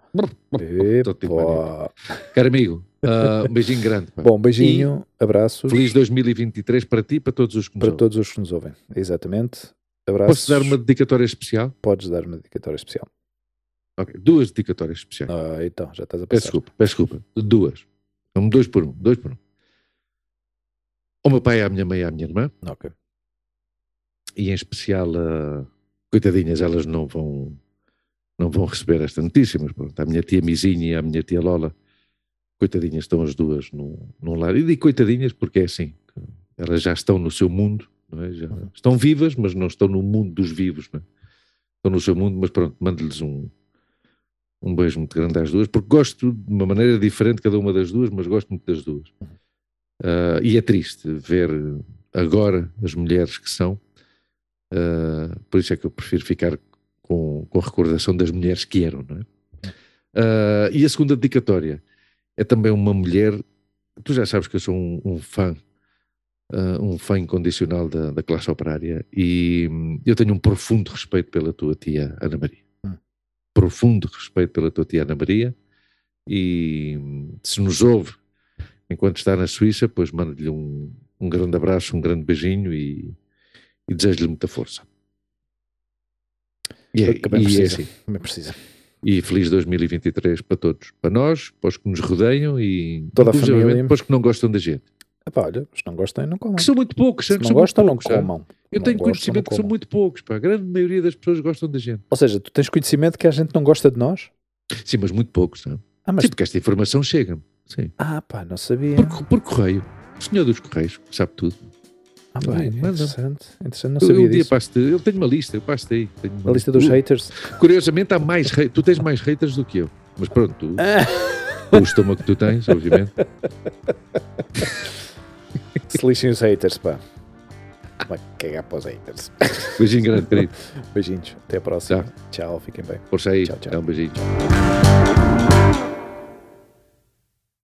Epa. Caro amigo, ah, um beijinho grande. pá. Bom, beijinho, abraços Feliz 2023 para ti e para todos os que nos para ouvem. todos os que nos ouvem. Exatamente. Abraços. Posso dar uma dedicatória especial? Podes dar uma dedicatória especial. Ok, Duas dedicatórias especiais. Ah, então, já estás a Peço passar. desculpa, peço desculpa. Duas. Um, dois por um, dois por um. Ao meu pai, à minha mãe e à minha irmã, Ok. E em especial, a coitadinhas, elas não vão, não vão receber esta notícia, mas pronto, a minha tia Mizinha e a minha tia Lola, coitadinhas, estão as duas num, num lar. E digo coitadinhas porque é assim, elas já estão no seu mundo, não é? Já Uhum. estão vivas, mas não estão no mundo dos vivos, não é? Estão no seu mundo, mas pronto, mando-lhes um, um beijo muito grande às duas, porque gosto de uma maneira diferente cada uma das duas, mas gosto muito das duas. Ah, e é triste ver agora as mulheres que são, ah, por isso é que eu prefiro ficar com, com a recordação das mulheres que eram, não é? Ah, e a segunda dedicatória é também uma mulher, tu já sabes que eu sou um, um fã, ah, um fã incondicional da, da classe operária e hum, eu tenho um profundo respeito pela tua tia Ana Maria. Hum. Profundo respeito pela tua tia Ana Maria e hum, se nos ouve enquanto está na Suíça, pois mando-lhe um, um grande abraço, um grande beijinho e, e desejo-lhe muita força. E é, Também e é precisa. assim. Também precisa. E feliz 2023 para todos. Para nós, para os que nos rodeiam e Toda a família. para os que não gostam da gente. Epá, olha, se não gostem, não comam. Que são muito poucos, Se que não gostam, não poucos, sabe? comam. Eu Não tenho gostam, conhecimento não que são muito poucos, pá. A grande maioria das pessoas gostam da gente. Ou seja, tu tens conhecimento que a gente não gosta de nós? Sim, mas muito poucos, sabe? Ah, mas... Sim, porque esta informação chega-me. Ah, pá, não sabia. Por, por correio. O senhor dos correios sabe tudo. Ah, interessante. Interessante, não Eu, sabia um dia disso. eu tenho uma lista, eu passo aí. Tenho uma A lista dos Uh, haters. Curiosamente, há mais haters. Tu tens mais haters do que eu. Mas pronto, tu, Ah, o estômago que tu tens, obviamente. se lixem os haters, pá. Vai cagar para os haters. Beijinho grande, querido. Beijinhos. Até a próxima. Tchau, fiquem bem. Força aí. Tchau, tchau. Dá um beijinho.